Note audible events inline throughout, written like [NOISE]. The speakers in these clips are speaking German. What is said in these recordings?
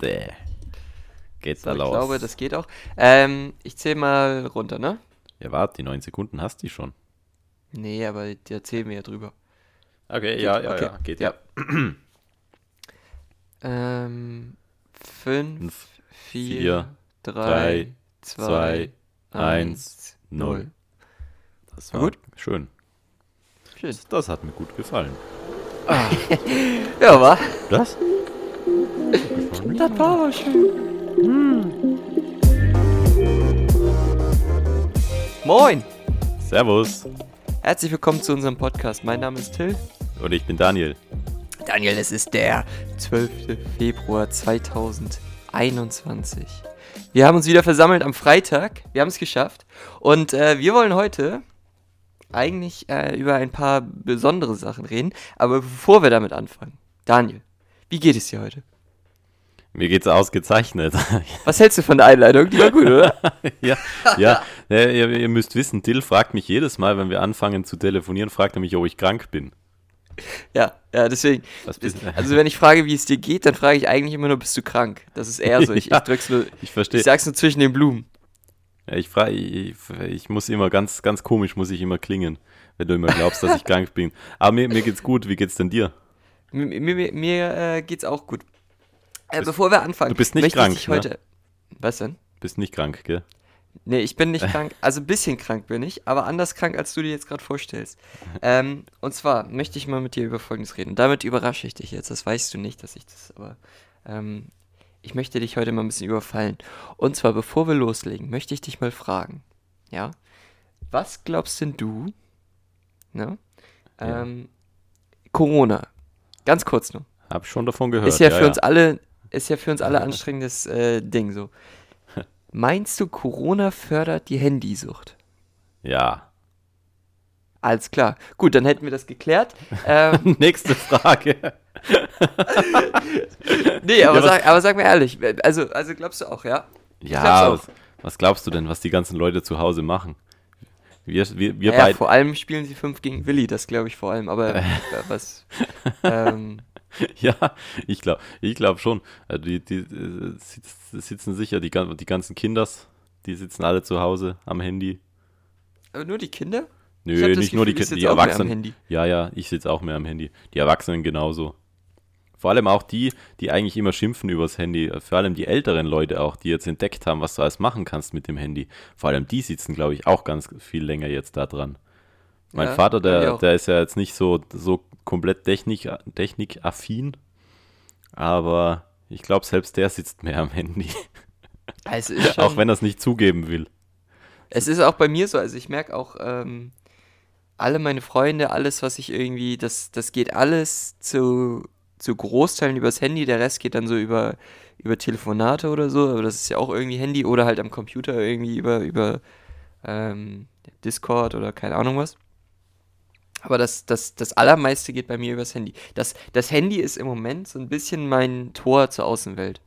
Bäh. Geht's So, da ich los? glaube, das geht auch. Ähm, ich zähle mal runter, ne? ja, warte, die neun Sekunden hast du schon. Nee, aber die erzählen wir ja drüber. Okay, Geht, ja, ja, okay. ja, geht Ja. ja. Ähm, fünf, vier, vier, drei, drei, zwei, zwei, eins, null. Das War war gut? schön. Schön. Das, das hat mir gut gefallen. [LAUGHS] Ja, wa? Das? Das war aber schön. Moin! Servus. Herzlich willkommen zu unserem Podcast. Mein Name ist Till. Und ich bin Daniel. Daniel, es ist der 12. Februar 2021. Wir haben uns wieder versammelt am Freitag. Wir haben es geschafft. Und äh, wir wollen heute eigentlich äh, über ein paar besondere Sachen reden. Aber bevor wir damit anfangen, Daniel, wie geht es dir heute? Mir geht's ausgezeichnet. [LAUGHS] Was hältst du von der Einleitung? Die war gut, oder? [LAUGHS] ja, ja. ja ihr, ihr müsst wissen, Till fragt mich jedes Mal, wenn wir anfangen zu telefonieren, fragt er mich, ob ich krank bin. Ja, ja, deswegen. Also wenn ich frage, wie es dir geht, dann frage ich eigentlich immer nur, bist du krank? Das ist eher so. Ich, [LAUGHS] Ja, ich drück's nur, Ich verstehe. ich sag's nur zwischen den Blumen. Ja, ich frage, ich, ich muss immer ganz, ganz komisch, muss ich immer klingen, wenn du immer glaubst, dass ich krank bin. Aber mir, mir geht's gut. Wie geht's denn dir? Mir, mir, mir äh, geht's auch gut. Äh, bevor wir anfangen, du bist nicht möchte krank, ich dich ne? heute. Was denn? Bist nicht krank, gell? Nee, ich bin nicht [LAUGHS] krank. Also ein bisschen krank bin ich, aber anders krank, als du dir jetzt gerade vorstellst. Ähm, und zwar möchte ich mal mit dir über Folgendes reden. Damit überrasche ich dich jetzt. Das weißt du nicht, dass ich das, aber ähm, ich möchte dich heute mal ein bisschen überfallen. Und zwar, bevor wir loslegen, möchte ich dich mal fragen. Ja? Was glaubst denn du? Ne? Ja. Ähm, Corona. Ganz kurz nur. Hab schon davon gehört. ist ja, für uns alle, ist ja für uns alle anstrengendes äh, Ding so. [LAUGHS] Meinst du, Corona fördert die Handysucht? Ja. Alles klar. Gut, dann hätten wir das geklärt. Ähm, [LAUGHS] Nächste Frage. [LAUGHS] nee, aber, Ja, sag, aber sag mir ehrlich, also, also glaubst du auch, ja? Ja, was, was glaubst du denn, was die ganzen Leute zu Hause machen? Wir, wir, wir ja, beide. vor allem spielen sie 5 gegen Willi, das glaube ich vor allem, aber was. Ähm, [LAUGHS] Ja, ich glaube ich glaub schon. Also die, die äh, sitz, sitzen sicher, die, die ganzen Kinders, die sitzen alle zu Hause am Handy. aber nur die Kinder? Nö, nicht nur die, Gefühl, sitz die auch mehr am Erwachsenen. Handy. Ja, ja, ich sitze auch mehr am Handy. Die Erwachsenen genauso. Vor allem auch die, die eigentlich immer schimpfen übers Handy. Vor allem die älteren Leute auch, die jetzt entdeckt haben, was du alles machen kannst mit dem Handy. Vor allem die sitzen, glaube ich, auch ganz viel länger jetzt da dran. Mein Ja, Vater, der, der ist ja jetzt nicht so, so komplett Technik, technikaffin, aber ich glaube, selbst der sitzt mehr am Handy, Also schon, auch wenn er es nicht zugeben will. Es ist auch bei mir so, also ich merke auch, ähm, alle meine Freunde, alles, was ich irgendwie, das, das geht alles zu, zu Großteilen übers Handy, der Rest geht dann so über, über Telefonate oder so, aber das ist ja auch irgendwie Handy oder halt am Computer irgendwie über, über ähm, Discord oder keine Ahnung was. Aber das, das, das Allermeiste geht bei mir übers Handy. Das, das Handy ist im Moment so ein bisschen mein Tor zur Außenwelt.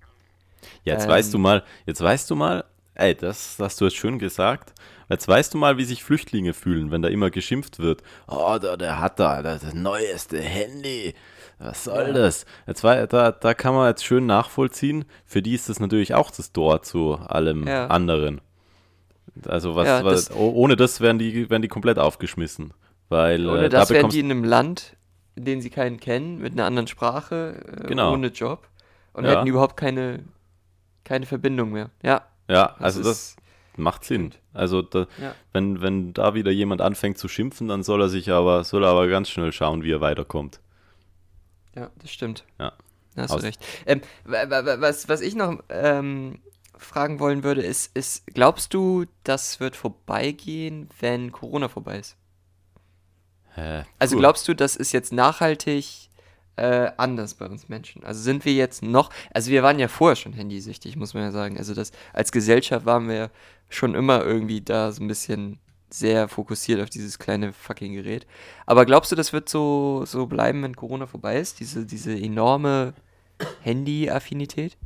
Jetzt Ähm. weißt du mal, jetzt weißt du mal, ey, das hast du jetzt schön gesagt. Jetzt weißt du mal, wie sich Flüchtlinge fühlen, wenn da immer geschimpft wird. Oh, da, der hat da das neueste Handy. Was soll Ja. das? Jetzt wei- da, da kann man jetzt schön nachvollziehen. Für die ist das natürlich auch das Tor zu allem Ja. anderen. Also was, Ja, was das- oh- ohne das wären die, wären die komplett aufgeschmissen. Weil Ohne äh, da das wären bekommst die in einem Land, in dem sie keinen kennen, mit einer anderen Sprache, äh, Genau. ohne Job und Ja. hätten überhaupt keine, keine Verbindung mehr. Ja, Ja, also das, ist- Macht Sinn. Also da, Ja. wenn, wenn da wieder jemand anfängt zu schimpfen, dann soll er sich aber, soll er aber ganz schnell schauen, wie er weiterkommt. Ja, das stimmt. Ja. Da hast du Aus- recht. Ähm, wa- wa- wa- was, was ich noch ähm, fragen wollen würde, ist, ist, glaubst du, das wird vorbeigehen, wenn Corona vorbei ist? Hä, Also cool. glaubst du, das ist jetzt nachhaltig äh, anders bei uns Menschen? Also sind wir jetzt noch, also wir waren ja vorher schon handysüchtig, muss man ja sagen. Also das, als Gesellschaft waren wir schon immer irgendwie da so ein bisschen sehr fokussiert auf dieses kleine fucking Gerät. Aber glaubst du, das wird so, so bleiben, wenn Corona vorbei ist? Diese, diese enorme Handy-Affinität?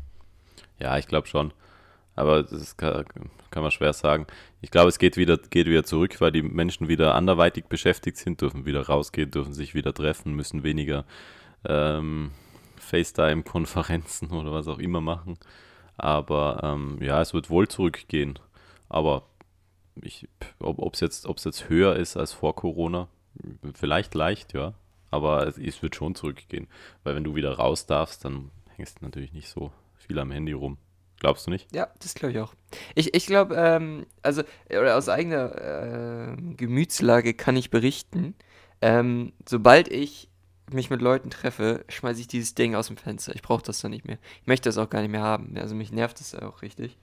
Ja, ich glaube schon. Aber das kann, kann man schwer sagen. Ich glaube, es geht wieder, geht wieder zurück, weil die Menschen wieder anderweitig beschäftigt sind, dürfen wieder rausgehen, dürfen sich wieder treffen, müssen weniger ähm, FaceTime-Konferenzen [LAUGHS] oder was auch immer machen. Aber ähm, ja, es wird wohl zurückgehen. Aber ich, ob es jetzt, jetzt höher ist als vor Corona, vielleicht leicht, ja. Aber es, es wird schon zurückgehen. Weil wenn du wieder raus darfst, dann hängst du natürlich nicht so viel am Handy rum. Glaubst du nicht? Ja, das glaube ich auch. Ich, ich glaube, ähm, also, oder aus eigener äh, Gemütslage kann ich berichten, ähm, sobald ich mich mit Leuten treffe, schmeiße ich dieses Ding aus dem Fenster. Ich brauche das dann nicht mehr. Ich möchte das auch gar nicht mehr haben. Also mich nervt das auch richtig.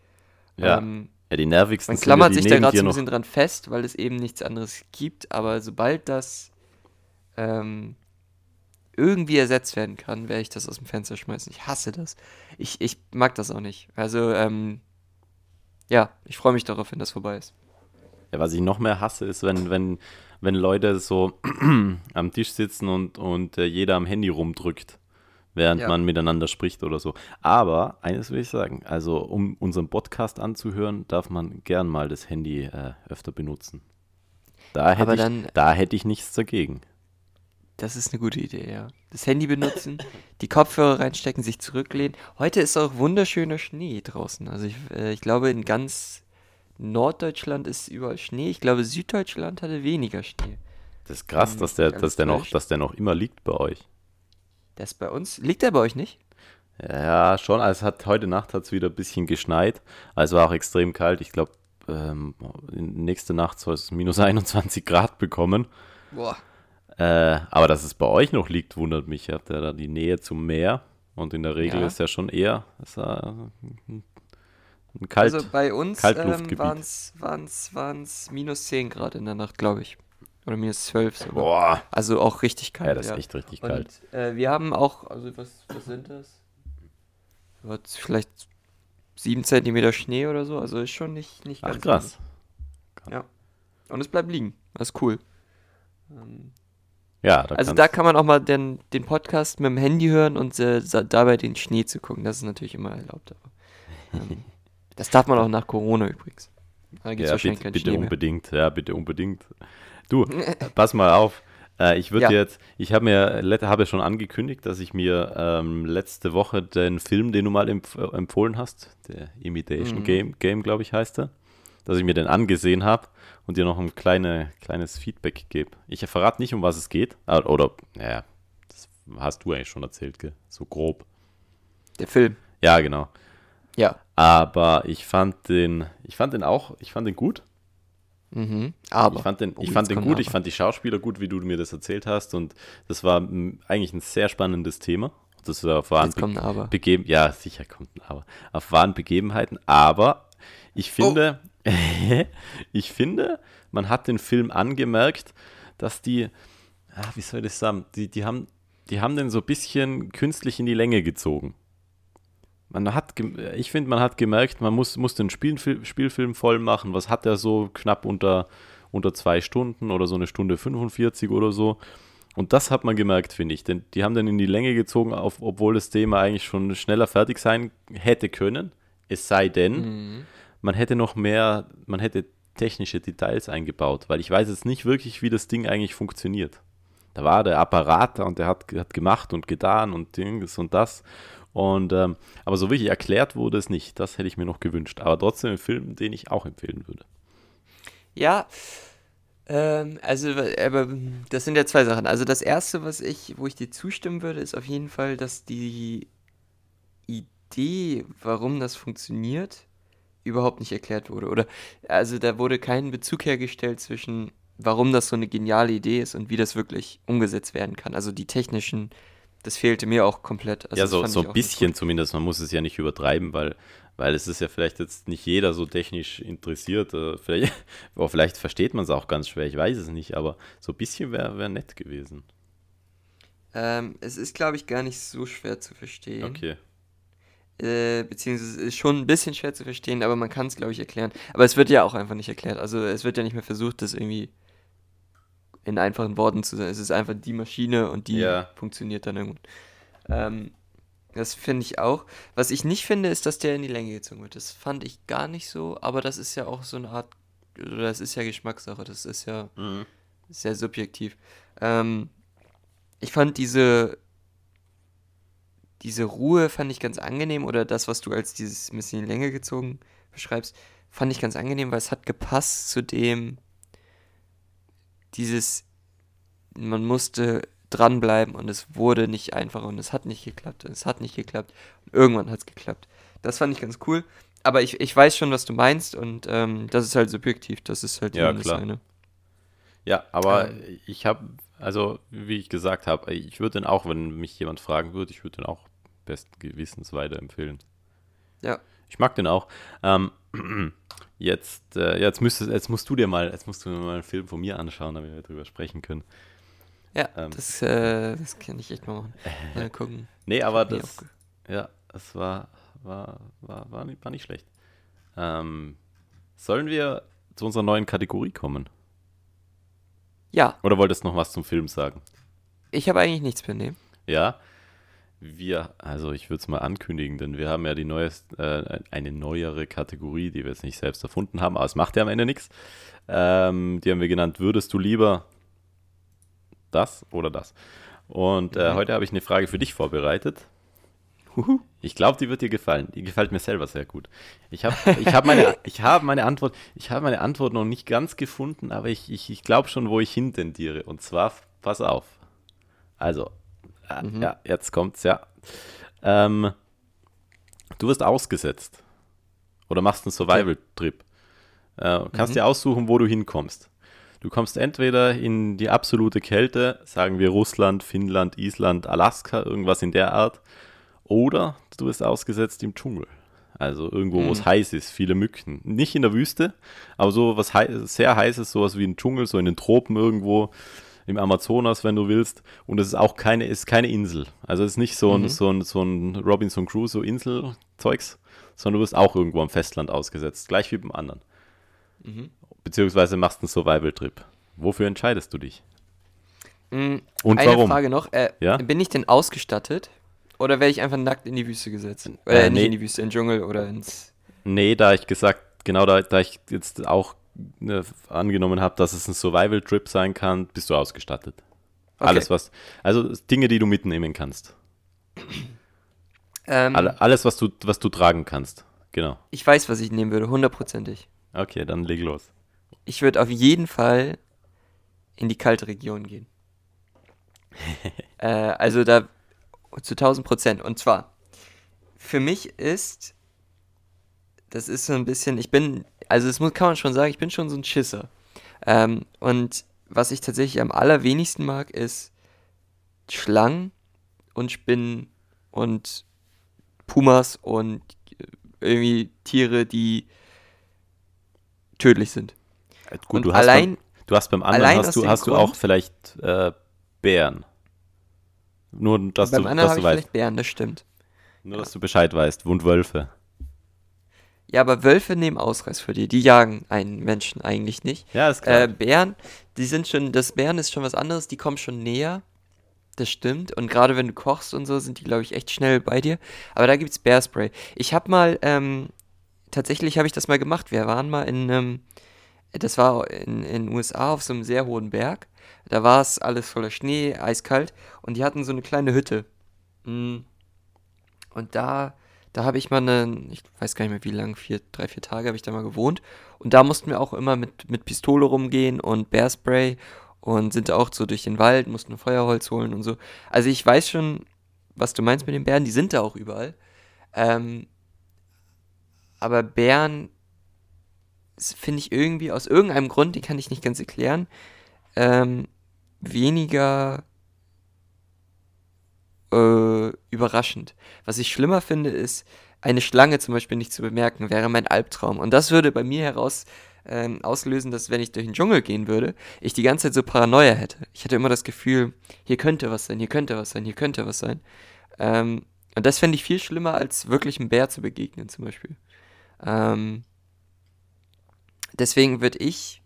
Ja, ähm, ja die nervigsten Man klammert sich da gerade so ein bisschen dran fest, weil es eben nichts anderes gibt. Aber sobald das ähm, irgendwie ersetzt werden kann, werde ich das aus dem Fenster schmeißen. Ich hasse das. Ich, ich mag das auch nicht. Also, ähm, ja, ich freue mich darauf, wenn das vorbei ist. Ja, was ich noch mehr hasse, ist, wenn, wenn, wenn Leute so [CLEARS THROAT] am Tisch sitzen und, und äh, jeder am Handy rumdrückt, während ja. man miteinander spricht oder so. Aber eines will ich sagen, also um unseren Podcast anzuhören, darf man gern mal das Handy äh, öfter benutzen. Da hätte, ich, da hätte ich nichts dagegen. Das ist eine gute Idee, ja. Das Handy benutzen, die Kopfhörer reinstecken, sich zurücklehnen. Heute ist auch wunderschöner Schnee draußen. Also ich, äh, ich glaube, in ganz Norddeutschland ist überall Schnee. Ich glaube, Süddeutschland hatte weniger Schnee. Das ist krass, ähm, dass der, dass der, noch, dass der noch immer liegt bei euch. Das bei uns? Liegt der bei euch nicht? Ja, schon. Also hat heute Nacht hat es wieder ein bisschen geschneit. Also war auch extrem kalt. Ich glaube, ähm, nächste Nacht soll es minus 21 Grad bekommen. Boah. Äh, aber dass es bei euch noch liegt, wundert mich. Ihr habt ja da die Nähe zum Meer und in der Regel ja. ist ja schon eher ist ja ein Kalt, Also bei uns ähm, waren es minus 10 Grad in der Nacht, glaube ich. Oder minus 12 sogar. Boah. Also auch richtig kalt. Ja, das ist ja. echt richtig kalt. Und, äh, wir haben auch, also was, was sind das? Vielleicht 7 cm Schnee oder so. Also ist schon nicht, nicht ganz Ach, krass. Ja. Und es bleibt liegen. Das ist cool. Ähm, ja, da also da kann man auch mal den, den Podcast mit dem Handy hören und äh, dabei den Schnee zu gucken. Das ist natürlich immer erlaubt. Aber, ähm, [LAUGHS] das darf man auch nach Corona übrigens. Da gibt es ja, wahrscheinlich bitte, bitte unbedingt. Ja, bitte unbedingt. Du, [LAUGHS] pass mal auf. Äh, ich würde ja. jetzt, ich habe mir, habe schon angekündigt, dass ich mir ähm, letzte Woche den Film, den du mal empf empfohlen hast, der Imitation mhm. Game, Game glaube ich, heißt er, dass ich mir den angesehen habe und dir noch ein kleine, kleines Feedback gebe. Ich verrate nicht, um was es geht. Oder, naja, das hast du eigentlich schon erzählt, gell? So grob. Der Film. Ja, genau. Ja. Aber ich fand den, ich fand den auch, ich fand den gut. Mhm, aber. Ich fand den, ich oh, fand den gut, ich fand die Schauspieler gut, wie du mir das erzählt hast. Und das war eigentlich ein sehr spannendes Thema. Das war auf wahren Be Begeben, ja, sicher kommt ein Aber. Auf wahren Begebenheiten. Aber ich finde, oh. [LAUGHS] ich finde, man hat den Film angemerkt, dass die, ach, wie soll ich das sagen, die, die, haben, die haben den so ein bisschen künstlich in die Länge gezogen. Man hat, ich finde, man hat gemerkt, man muss, muss den Spielfilm, Spielfilm voll machen. Was hat er so knapp unter, unter zwei Stunden oder so eine Stunde 45 oder so? Und das hat man gemerkt, finde ich. Denn die haben dann in die Länge gezogen, auf, obwohl das Thema eigentlich schon schneller fertig sein hätte können. Es sei denn, mhm man hätte noch mehr, man hätte technische Details eingebaut, weil ich weiß jetzt nicht wirklich, wie das Ding eigentlich funktioniert. Da war der Apparat da und der hat, hat gemacht und getan und Dings und das. Und ähm, aber so wirklich erklärt wurde es nicht. Das hätte ich mir noch gewünscht. Aber trotzdem ein Film, den ich auch empfehlen würde. Ja, ähm, also, aber das sind ja zwei Sachen. Also das erste, was ich, wo ich dir zustimmen würde, ist auf jeden Fall, dass die Idee, warum das funktioniert, überhaupt nicht erklärt wurde. Oder also da wurde kein Bezug hergestellt zwischen, warum das so eine geniale Idee ist und wie das wirklich umgesetzt werden kann. Also die technischen, das fehlte mir auch komplett. Also ja, so, so ein bisschen zumindest. Man muss es ja nicht übertreiben, weil, weil es ist ja vielleicht jetzt nicht jeder so technisch interessiert. Äh, vielleicht, [LAUGHS] vielleicht versteht man es auch ganz schwer, ich weiß es nicht, aber so ein bisschen wäre wär nett gewesen. Ähm, es ist, glaube ich, gar nicht so schwer zu verstehen. Okay. Äh, beziehungsweise ist schon ein bisschen schwer zu verstehen, aber man kann es, glaube ich, erklären. Aber es wird ja auch einfach nicht erklärt. Also es wird ja nicht mehr versucht, das irgendwie in einfachen Worten zu sagen. Es ist einfach die Maschine und die ja. funktioniert dann irgendwann. Ähm, das finde ich auch. Was ich nicht finde, ist, dass der in die Länge gezogen wird. Das fand ich gar nicht so, aber das ist ja auch so eine Art, oder das ist ja Geschmackssache, das ist ja mhm. sehr subjektiv. Ähm, ich fand diese diese Ruhe fand ich ganz angenehm oder das, was du als dieses ein bisschen in die Länge gezogen beschreibst, fand ich ganz angenehm, weil es hat gepasst zu dem, dieses, man musste dranbleiben und es wurde nicht einfacher und es hat nicht geklappt und es hat nicht geklappt und irgendwann hat es geklappt. Das fand ich ganz cool. Aber ich, ich weiß schon, was du meinst und ähm, das ist halt subjektiv. Das ist halt Ja, klar. eine. Ja, aber Ähm. ich habe, also wie ich gesagt habe, ich würde den auch, wenn mich jemand fragen würde, ich würde den auch besten Gewissens weiterempfehlen. Ja. Ich mag den auch. Ähm, [CLEARS THROAT] jetzt, äh, jetzt, müsstest, jetzt musst du dir mal, jetzt musst du dir mal einen Film von mir anschauen, damit wir darüber sprechen können. Ja, Ähm. das, äh, das kann ich echt mal machen. [LAUGHS] Mal gucken. Nee, aber das, ja, es war, war, war, war, nicht, war nicht schlecht. Ähm, sollen wir zu unserer neuen Kategorie kommen? Ja, Oder wolltest du noch was zum Film sagen? ich habe eigentlich nichts mehr. Nee. Ja, wir, also ich würde es mal ankündigen, denn wir haben ja die neues, äh, eine neuere Kategorie, die wir jetzt nicht selbst erfunden haben, aber es macht ja am Ende nichts. Ähm, die haben wir genannt, würdest du lieber das oder das? Und äh, Mhm. heute habe ich eine Frage für dich vorbereitet. Ich glaube, die wird dir gefallen. Die gefällt mir selber sehr gut. Ich habe ich hab meine, [LAUGHS] ich hab meine Antwort, ich habe meine Antwort noch nicht ganz gefunden, aber ich, ich, ich glaube schon, wo ich hintendiere. Und zwar, pass auf. Also, Mhm. ja, jetzt kommt's, ja. Ähm, du wirst ausgesetzt. Oder machst einen Survival-Trip. Äh, kannst Mhm. dir aussuchen, wo du hinkommst. Du kommst entweder in die absolute Kälte, sagen wir Russland, Finnland, Island, Alaska, irgendwas in der Art, oder du bist ausgesetzt im Dschungel. Also irgendwo, wo es Mhm. heiß ist, viele Mücken. Nicht in der Wüste, aber so was hei sehr heißes, sowas wie ein Dschungel, so in den Tropen irgendwo, im Amazonas, wenn du willst. Und es ist auch keine, ist keine Insel. Also es ist nicht so ein, Mhm. so ein, so ein Robinson Crusoe Insel-Zeugs, sondern du wirst auch irgendwo am Festland ausgesetzt, gleich wie beim anderen. Mhm. Beziehungsweise machst einen Survival-Trip. Wofür entscheidest du dich? Mm, Und Eine warum? Frage noch. Äh, Ja? Bin ich denn ausgestattet? Oder werde ich einfach nackt in die Wüste gesetzt? Oder Äh, nicht nee. in die Wüste, in den Dschungel oder ins. Nee, da ich gesagt, genau da, da ich jetzt auch äh, angenommen habe, dass es ein Survival-Trip sein kann, bist du ausgestattet. Okay. Alles, was, also Dinge, die du mitnehmen kannst. Ähm, Alle, alles, was du, was du tragen kannst. Genau. Ich weiß, was ich nehmen würde, hundertprozentig. Okay, dann leg los. Ich würde auf jeden Fall in die kalte Region gehen. [LAUGHS] äh, also da zu 1000 Prozent. Und zwar, für mich ist, das ist so ein bisschen, ich bin, also das muss, kann man schon sagen, ich bin schon so ein Schisser. Ähm, und was ich tatsächlich am allerwenigsten mag, ist Schlangen und Spinnen und Pumas und irgendwie Tiere, die tödlich sind. Äh, Gut, und du hast, allein, beim, du hast beim anderen hast du, hast du auch vielleicht äh, Bären. Nur, dass beim du, anderen dass du ich weißt. vielleicht Bären, das stimmt. Nur, ja. dass du Bescheid weißt. Und Wölfe. Ja, aber Wölfe nehmen Ausreiß für dir. Die jagen einen Menschen eigentlich nicht. Ja, ist klar. Äh, Bären, die sind schon, das Bären ist schon was anderes, die kommen schon näher. Das stimmt. Und gerade wenn du kochst und so, sind die, glaube ich, echt schnell bei dir. Aber da gibt's Bärspray. Ich habe mal, ähm, tatsächlich habe ich das mal gemacht. Wir waren mal in, ähm, das war in in den USA auf so einem sehr hohen Berg. Da war es alles voller Schnee, eiskalt. Und die hatten so eine kleine Hütte. Mm. Und da, da habe ich mal eine, ich weiß gar nicht mehr wie lang, vier, drei, vier Tage habe ich da mal gewohnt. Und da mussten wir auch immer mit, mit Pistole rumgehen und Bearspray und sind auch so durch den Wald, mussten Feuerholz holen und so. Also ich weiß schon, was du meinst mit den Bären, die sind da auch überall. Ähm, aber Bären finde ich irgendwie aus irgendeinem Grund, den kann ich nicht ganz erklären, ähm, weniger äh, überraschend. Was ich schlimmer finde, ist, eine Schlange zum Beispiel nicht zu bemerken, wäre mein Albtraum. Und das würde bei mir heraus ähm, auslösen, dass wenn ich durch den Dschungel gehen würde, ich die ganze Zeit so Paranoia hätte. Ich hätte immer das Gefühl, hier könnte was sein, hier könnte was sein, hier könnte was sein. Ähm, und das fände ich viel schlimmer, als wirklich einem Bär zu begegnen zum Beispiel. Ähm, deswegen würde ich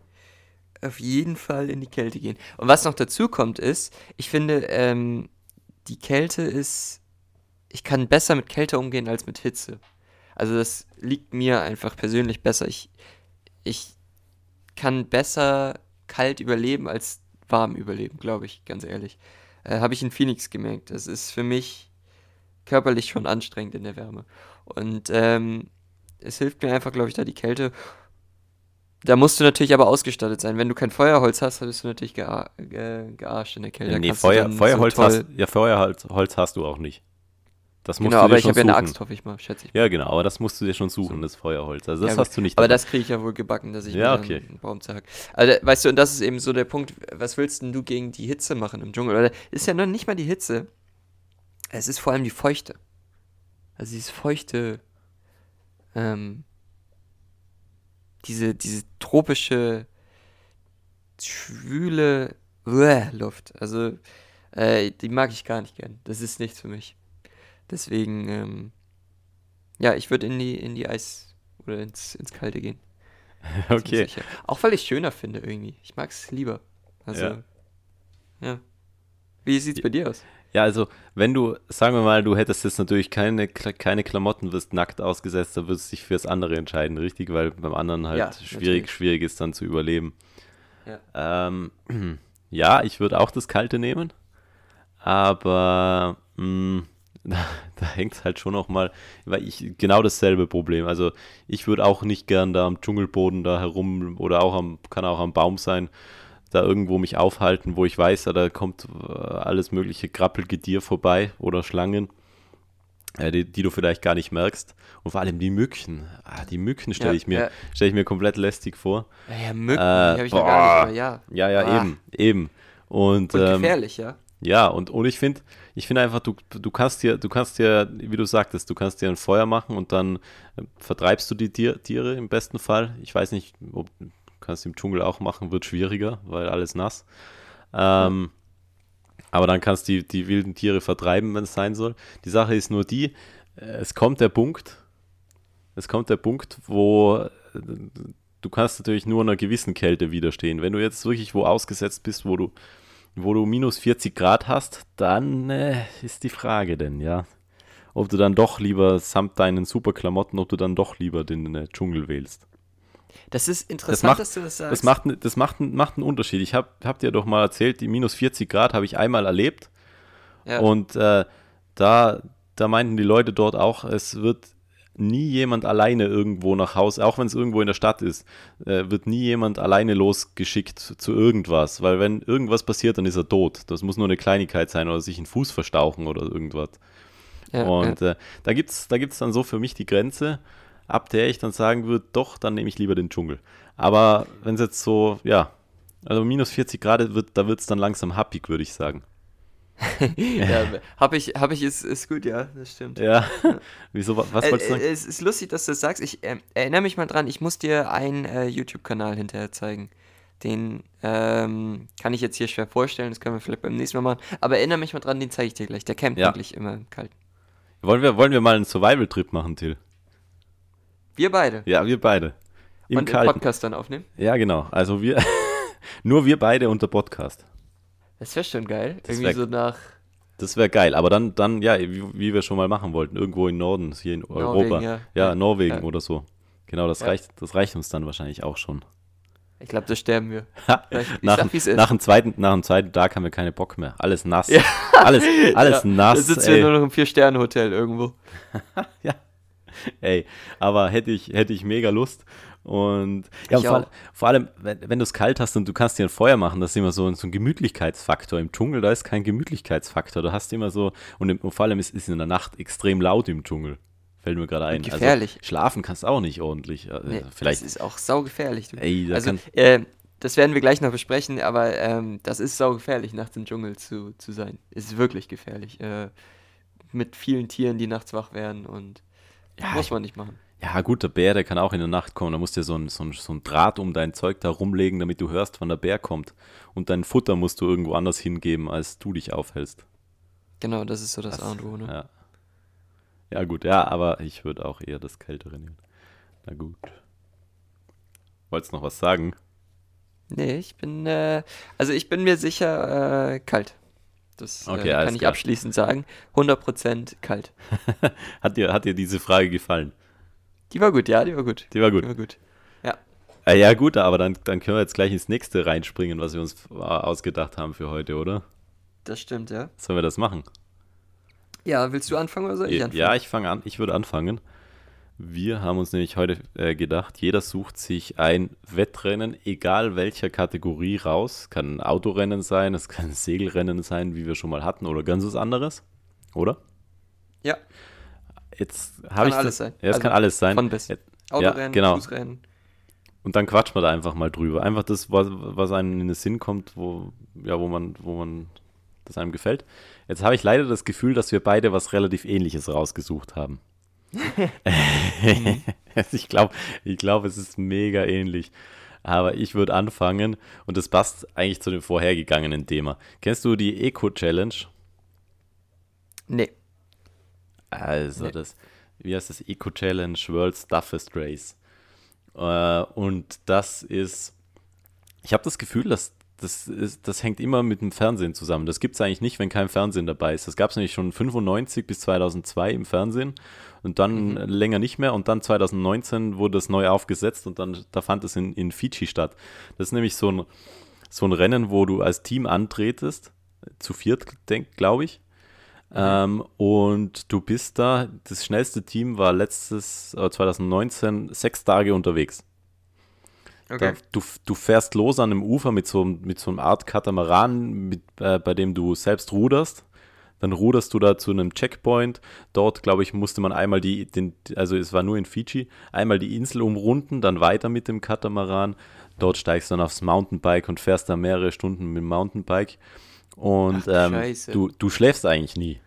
auf jeden Fall in die Kälte gehen. Und was noch dazu kommt ist, ich finde, ähm, die Kälte ist, ich kann besser mit Kälte umgehen als mit Hitze. Also das liegt mir einfach persönlich besser. Ich, ich kann besser kalt überleben als warm überleben, glaube ich, ganz ehrlich. Äh, Habe ich in Phoenix gemerkt. Das ist für mich körperlich schon anstrengend in der Wärme. Und ähm, es hilft mir einfach, glaube ich, da die Kälte. Da musst du natürlich aber ausgestattet sein. Wenn du kein Feuerholz hast, dann bist du natürlich gear ge gearscht in der Kälte. Nee, Feuer, so Feuerholz, toll- hast, ja, Feuerholz Holz hast du auch nicht. Das musst Genau, du aber dir ich habe ja eine. Axt, hoffe ich mal, schätze ich. Ja, genau, aber das musst du dir schon suchen, das Feuerholz. Also das Ja, hast du nicht. Aber dabei. das kriege ich ja wohl gebacken, dass ich Ja, mir okay. einen Baum zerhack. Also, weißt du, und das ist eben so der Punkt, was willst denn du gegen die Hitze machen im Dschungel? Oder ist ja noch nicht mal die Hitze, es ist vor allem die Feuchte. Also dieses feuchte, ähm, diese, diese tropische, schwüle Uäh, Luft. Also, äh, die mag ich gar nicht gern. Das ist nichts für mich. Deswegen, ähm, ja, ich würde in die, in die Eis- oder ins, ins Kalte gehen. [LAUGHS] Okay. Auch weil ich schöner finde irgendwie. Ich mag es lieber. Also, Ja. ja. Wie sieht's bei dir aus? Ja, also wenn du, sagen wir mal, du hättest jetzt natürlich keine, keine Klamotten, wirst nackt ausgesetzt, dann würdest du dich fürs andere entscheiden, richtig? Weil beim anderen halt Ja, schwierig, natürlich. schwierig ist dann zu überleben. Ja. Ähm, [CLEARS THROAT] ja, ich würde auch das Kalte nehmen, aber mh, [LAUGHS] da, da hängt es halt schon noch mal, weil ich genau dasselbe Problem. Also ich würde auch nicht gern da am Dschungelboden da herum oder auch am, kann auch am Baum sein, da irgendwo mich aufhalten, wo ich weiß, da kommt äh, alles mögliche Krabbelgetier vorbei oder Schlangen, äh, die, die du vielleicht gar nicht merkst. Und vor allem die Mücken. Ah, die Mücken stelle Ja, ich, mir ja. stell ich mir komplett lästig vor. Ja, ja Mücken, Äh, die habe ich noch gar nicht, aber ja. Ja, ja, Ah. eben, eben. Und, Und ähm, gefährlich, ja. ja, und, und ich finde, ich finde einfach, du, du kannst dir, du kannst dir, wie du sagtest, du kannst dir ein Feuer machen und dann äh, vertreibst du die Tier, Tiere im besten Fall. Ich weiß nicht, ob du kannst im Dschungel auch machen, wird schwieriger, weil alles nass. Ähm, aber dann kannst du die, die wilden Tiere vertreiben, wenn es sein soll. Die Sache ist nur die, äh, es kommt der Punkt, es kommt der Punkt, wo äh, du kannst natürlich nur einer gewissen Kälte widerstehen. Wenn du jetzt wirklich wo ausgesetzt bist, wo du wo du minus 40 Grad hast, dann äh, ist die Frage denn, ja. Ob du dann doch lieber samt deinen super Klamotten, ob du dann doch lieber den äh, Dschungel wählst. Das ist interessant, Das macht- dass du das sagst. Das macht, das macht, macht einen Unterschied. Ich habe hab dir doch mal erzählt, die minus 40 Grad habe ich einmal erlebt. ja. Und äh, da, da meinten die Leute dort auch, es wird nie jemand alleine irgendwo nach Hause, auch wenn es irgendwo in der Stadt ist, äh, wird nie jemand alleine losgeschickt zu irgendwas. Weil wenn irgendwas passiert, dann ist er tot. Das muss nur eine Kleinigkeit sein oder sich einen Fuß verstauchen oder irgendwas. ja, Und äh, da gibt es da gibt's dann so für mich die Grenze, ab der ich dann sagen würde, doch, dann nehme ich lieber den Dschungel. Aber wenn es jetzt so, ja, also minus 40 Grad wird, da wird es dann langsam happig, würde ich sagen. [LAUGHS] ja. habe ich, hab ich ist, ist gut, ja, das stimmt. Ja, [LAUGHS] wieso, wa- was Äh, wolltest du äh, sagen? es ist lustig, dass du das sagst. Ich ähm, erinnere mich mal dran, ich muss dir einen äh, YouTube-Kanal hinterher zeigen. Den ähm, kann ich jetzt hier schwer vorstellen, das können wir vielleicht beim nächsten Mal machen. Aber erinnere mich mal dran, den zeige ich dir gleich. Der campt Ja. wirklich immer im Kalten. Wollen wir, wollen wir mal einen Survival-Trip machen, Till? Wir beide. Ja, wir beide. Im Und den Kalten. Podcast dann aufnehmen. Ja, genau. Also wir, [LAUGHS] nur wir beide unter Podcast. Das wäre schon geil. Das Irgendwie wär- so nach Das wäre geil. Aber dann, dann ja, wie, wie wir schon mal machen wollten, irgendwo im Norden, hier in Europa. ja. Ja, Ja. Norwegen Ja. oder so. Genau, das, Ja. reicht, das reicht uns dann wahrscheinlich auch schon. Ich glaube, da sterben wir. [LAUGHS] Nach, sag, nach, dem zweiten, nach dem zweiten Tag haben wir keine Bock mehr. Alles nass. Ja. Alles, [LAUGHS] alles Ja, nass. Da sitzen wir ey. nur noch im Vier-Sterne-Hotel irgendwo. [LAUGHS] Ey, aber hätte ich, hätte ich mega Lust. Und ja, vor, vor allem, wenn, wenn du es kalt hast und du kannst dir ein Feuer machen, das ist immer so, ein- so ein Gemütlichkeitsfaktor. Im Dschungel, da ist kein Gemütlichkeitsfaktor. Du hast immer so, und, im, und vor allem ist es in der Nacht extrem laut im Dschungel. Fällt mir gerade ein. gefährlich. Also, schlafen kannst du auch nicht ordentlich. Äh, Nee, Vielleicht. Das ist auch saugefährlich. Du. Ey, da also, kann- äh, das werden wir gleich noch besprechen, aber ähm, das ist saugefährlich, nachts im Dschungel zu, zu sein. Ist wirklich gefährlich. Äh, mit vielen Tieren, die nachts wach werden und Ja, muss man nicht machen. Ja, gut, der Bär, der kann auch in der Nacht kommen. Da musst du dir so ein, so, ein, so ein Draht um dein Zeug da rumlegen, damit du hörst, wann der Bär kommt. Und dein Futter musst du irgendwo anders hingeben, als du dich aufhältst. Genau, das ist so das, A und O. Ne? Ja. Ja, gut, ja, aber ich würde auch eher das Kältere nehmen. Na gut. Wolltest noch was sagen? Nee, ich bin, äh, also ich bin mir sicher äh, kalt. Das äh, Okay, alles kann ich klar. abschließend sagen. 100% kalt. [LAUGHS] Hat dir, hat dir diese Frage gefallen? Die war gut, ja, die war gut. Die war gut. Die war gut. Äh, ja, gut, aber dann, dann können wir jetzt gleich ins nächste reinspringen, was wir uns äh, ausgedacht haben für heute, oder? Das stimmt, ja. Sollen wir das machen? Ja, willst du anfangen oder soll ich anfangen? Ja, ich fange an. Ich würde anfangen. Wir haben uns nämlich heute äh, gedacht, jeder sucht sich ein Wettrennen, egal welcher Kategorie raus. Kann ein Autorennen sein, es kann ein Segelrennen sein, wie wir schon mal hatten, oder ganz was anderes. Oder? Ja. Jetzt habe ich alles das, sein. Ja, es Also kann alles sein. Von bis. Autorennen, genau. Fußrennen. Und dann quatschen wir da einfach mal drüber. Einfach das, was, was einem in den Sinn kommt, wo, ja, wo man, wo man, das einem gefällt. Jetzt habe ich leider das Gefühl, dass wir beide was relativ ähnliches rausgesucht haben. [LAUGHS] ich glaube, ich glaube, es ist mega ähnlich. Aber ich würde anfangen und das passt eigentlich zu dem vorhergegangenen Thema. Kennst du die Eco-Challenge? Nee. Also Nee. das, wie heißt das? Eco Challenge World's Toughest Race. Äh, und das ist, ich habe das Gefühl, dass das, ist, das hängt immer mit dem Fernsehen zusammen. Das gibt es eigentlich nicht, wenn kein Fernsehen dabei ist. Das gab es nämlich schon 95 bis 2002 im Fernsehen und dann länger nicht mehr. Und dann 2019 wurde das neu aufgesetzt und dann da fand es in, in Fidschi statt. Das ist nämlich so ein, so ein Rennen, wo du als Team antretest, zu viert, glaube ich. Ähm, und du bist da, das schnellste Team war letztes, äh, 2019, sechs Tage unterwegs. Okay. Da, du, du fährst los an einem Ufer mit so, einem- mit so einer Art Katamaran, mit, äh, bei dem du selbst ruderst. Dann ruderst du da zu einem Checkpoint. Dort, glaube ich, musste man einmal die, den, also es war nur in Fiji, einmal die Insel umrunden, dann weiter mit dem Katamaran. Dort steigst du dann aufs Mountainbike und fährst da mehrere Stunden mit dem Mountainbike. Und Ach, du ähm, du, du schläfst eigentlich nie.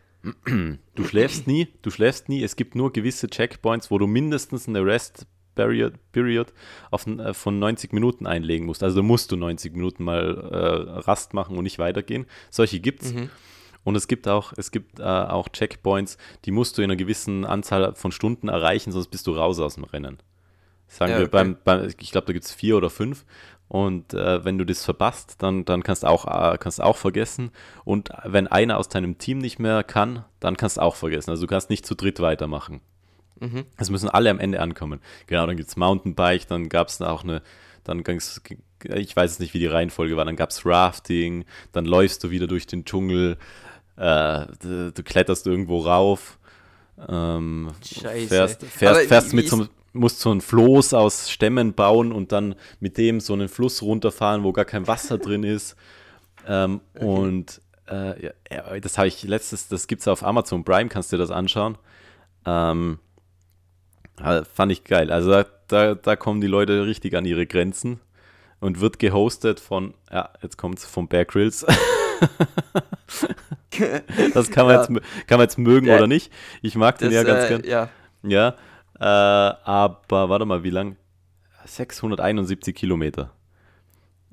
Du schläfst nie, du schläfst nie. Es gibt nur gewisse Checkpoints, wo du mindestens eine Rest Period, Period auf, äh, von 90 Minuten einlegen musst. Also musst du 90 Minuten mal äh, Rast machen und nicht weitergehen. Solche gibt's. Mhm. Und es gibt auch, es gibt äh, auch Checkpoints, die musst du in einer gewissen Anzahl von Stunden erreichen, sonst bist du raus aus dem Rennen. Sagen Ja, wir okay. beim, beim, ich glaube, da gibt es vier oder fünf. Und äh, wenn du das verpasst, dann, dann kannst du auch, äh, kannst du auch vergessen. Und wenn einer aus deinem Team nicht mehr kann, dann kannst du auch vergessen. Also du kannst nicht zu dritt weitermachen. Mhm. Es müssen alle am Ende ankommen. Genau, dann gibt es Mountainbike, dann gab es auch eine, dann ging's, ich weiß jetzt nicht, wie die Reihenfolge war, dann gab es Rafting, dann läufst du wieder durch den Dschungel, äh, du, du kletterst irgendwo rauf, ähm, Scheiße. fährst, fährst, fährst mit einem, musst so ein Floß aus Stämmen bauen und dann mit dem so einen Fluss runterfahren, wo gar kein Wasser [LAUGHS] drin ist. Ähm, Und äh, ja, das habe ich letztes, das gibt es auf Amazon Prime, kannst du dir das anschauen. Ähm, ja, fand ich geil. Also da, da, da kommen die Leute richtig an ihre Grenzen und wird gehostet von, ja, jetzt kommt's von Bear Grylls. [LAUGHS] das kann man, Ja. jetzt, kann man jetzt mögen Ja. oder nicht. Ich mag den Das, ja ganz äh, gern. ja. Ja, äh, aber warte mal, wie lang? 671 Kilometer.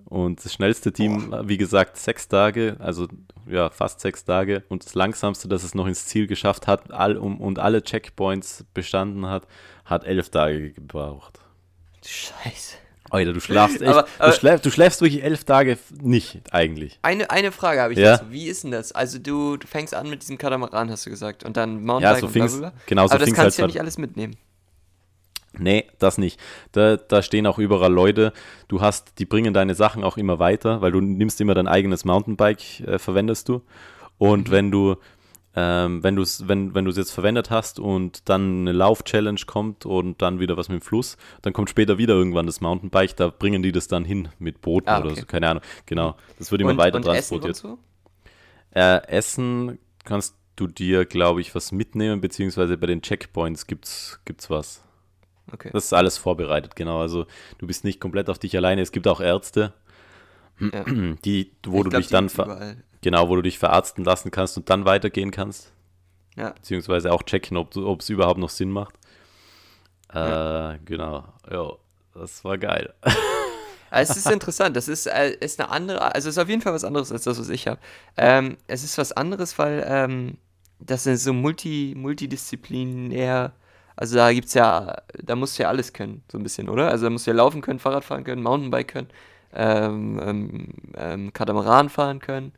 Und das schnellste Team, wie gesagt, sechs Tage, also ja, fast sechs Tage. Und das langsamste, das es noch ins Ziel geschafft hat all, um, und alle Checkpoints bestanden hat, hat elf Tage gebraucht. Scheiße. Alter, du schlafst echt. Aber- aber- du, schläfst, du schläfst wirklich elf Tage nicht, eigentlich. Eine, eine Frage habe ich Ja. dazu. Wie ist denn das? Also du, du fängst an mit diesem Katamaran, hast du gesagt, und dann Ja, Mountainbike so und fing's, blablabla. genau so Aber das kannst du ja halt nicht alles mitnehmen. Nee, das nicht. Da, da stehen auch überall Leute. Du hast, die bringen deine Sachen auch immer weiter, weil du nimmst immer dein eigenes Mountainbike, äh, verwendest du. Und wenn du, ähm, wenn du es, wenn, wenn es jetzt verwendet hast und dann eine Lauf-Challenge kommt und dann wieder was mit dem Fluss, dann kommt später wieder irgendwann das Mountainbike, da bringen die das dann hin mit Booten Ah, oder okay. so, keine Ahnung. Genau. Das wird immer und, weiter und Essen transportiert. so? Äh, Essen kannst du dir, glaube ich, was mitnehmen, beziehungsweise bei den Checkpoints gibt's, gibt's was. Okay. Das ist alles vorbereitet, genau. Also du bist nicht komplett auf dich alleine. Es gibt auch Ärzte, Ja. [CLEARS THROAT] die, wo Ich du glaub, dich dann genau, wo du dich verarzten lassen kannst und dann weitergehen kannst, Ja. beziehungsweise auch checken, ob es überhaupt noch Sinn macht. Äh, genau. Ja, das war geil. Also [LAUGHS] es ist interessant, das ist, äh, ist eine andere, also es ist auf jeden Fall was anderes als das, was ich habe. Ähm, es ist was anderes, weil ähm, das ist so multi, multidisziplinär, also da gibt's ja, da musst du ja alles können, so ein bisschen, oder? Also da musst du ja laufen können, Fahrrad fahren können, Mountainbike können, ähm, ähm, ähm, Katamaran fahren können.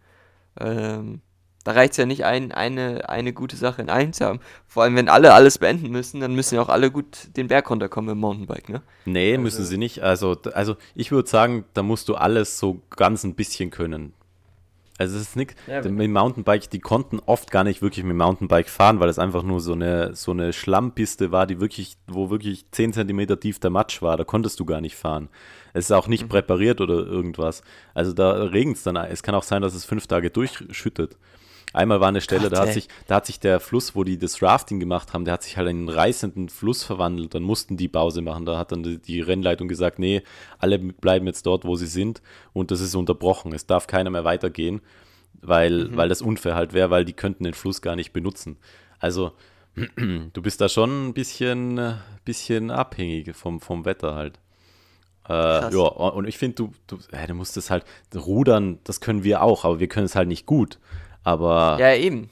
Ähm, da reicht es ja nicht, ein, eine, eine gute Sache in allen zu haben. Vor allem, wenn alle alles beenden müssen, dann müssen ja auch alle gut den Berg runterkommen im Mountainbike, ne? Nee, müssen sie nicht. Also, also ich würde sagen, da musst du alles so ganz ein bisschen können. Also es ist nichts. Ja, mit dem Mountainbike, die konnten oft gar nicht wirklich mit Mountainbike fahren, weil es einfach nur so eine, so eine Schlammpiste war, die wirklich, wo wirklich 10 cm tief der Matsch war. Da konntest du gar nicht fahren. Es ist auch nicht präpariert oder irgendwas. Also da regnet es dann. Es kann auch sein, dass es fünf Tage durchschüttet. Einmal war eine Stelle, Gott, da, hat ey. sich, da hat sich der Fluss, wo die das Rafting gemacht haben, der hat sich halt in einen reißenden Fluss verwandelt. Dann mussten die Pause machen. Da hat dann die, die Rennleitung gesagt, nee, alle bleiben jetzt dort, wo sie sind. Und das ist unterbrochen. Es darf keiner mehr weitergehen, weil, weil das unfair halt wäre, weil die könnten den Fluss gar nicht benutzen. Also [CLEARS THROAT] du bist da schon ein bisschen, bisschen abhängig vom, vom Wetter halt. Äh, ja, und ich finde, du, du, äh, du musst es halt rudern, das können wir auch, aber wir können es halt nicht gut. Aber Ja, eben.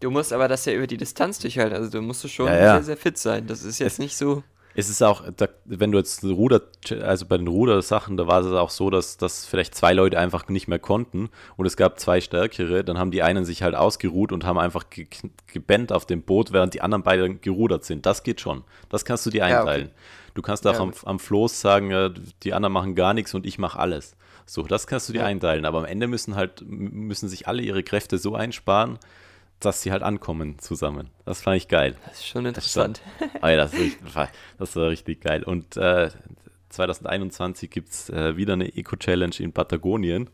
Du musst aber das ja über die Distanz durchhalten. Also du musst schon Ja, ja. sehr, sehr fit sein. Das ist jetzt nicht so. es ist auch, da, wenn du jetzt Ruder, also bei den Rudersachen, da war es auch so, dass, dass vielleicht zwei Leute einfach nicht mehr konnten und es gab zwei stärkere, dann haben die einen sich halt ausgeruht und haben einfach ge gebändt auf dem Boot, während die anderen beide gerudert sind. Das geht schon. Das kannst du dir Ja, okay. einteilen. Du kannst auch am, am Floß sagen, die anderen machen gar nichts und ich mache alles. So, das kannst du dir Ja. einteilen. Aber am Ende müssen halt, müssen sich alle ihre Kräfte so einsparen, dass sie halt ankommen zusammen. Das fand ich geil. Das ist schon Das interessant. war, Ey, das, ist, das war richtig geil. Und äh, 2021 gibt es äh, wieder eine Eco-Challenge in Patagonien. Und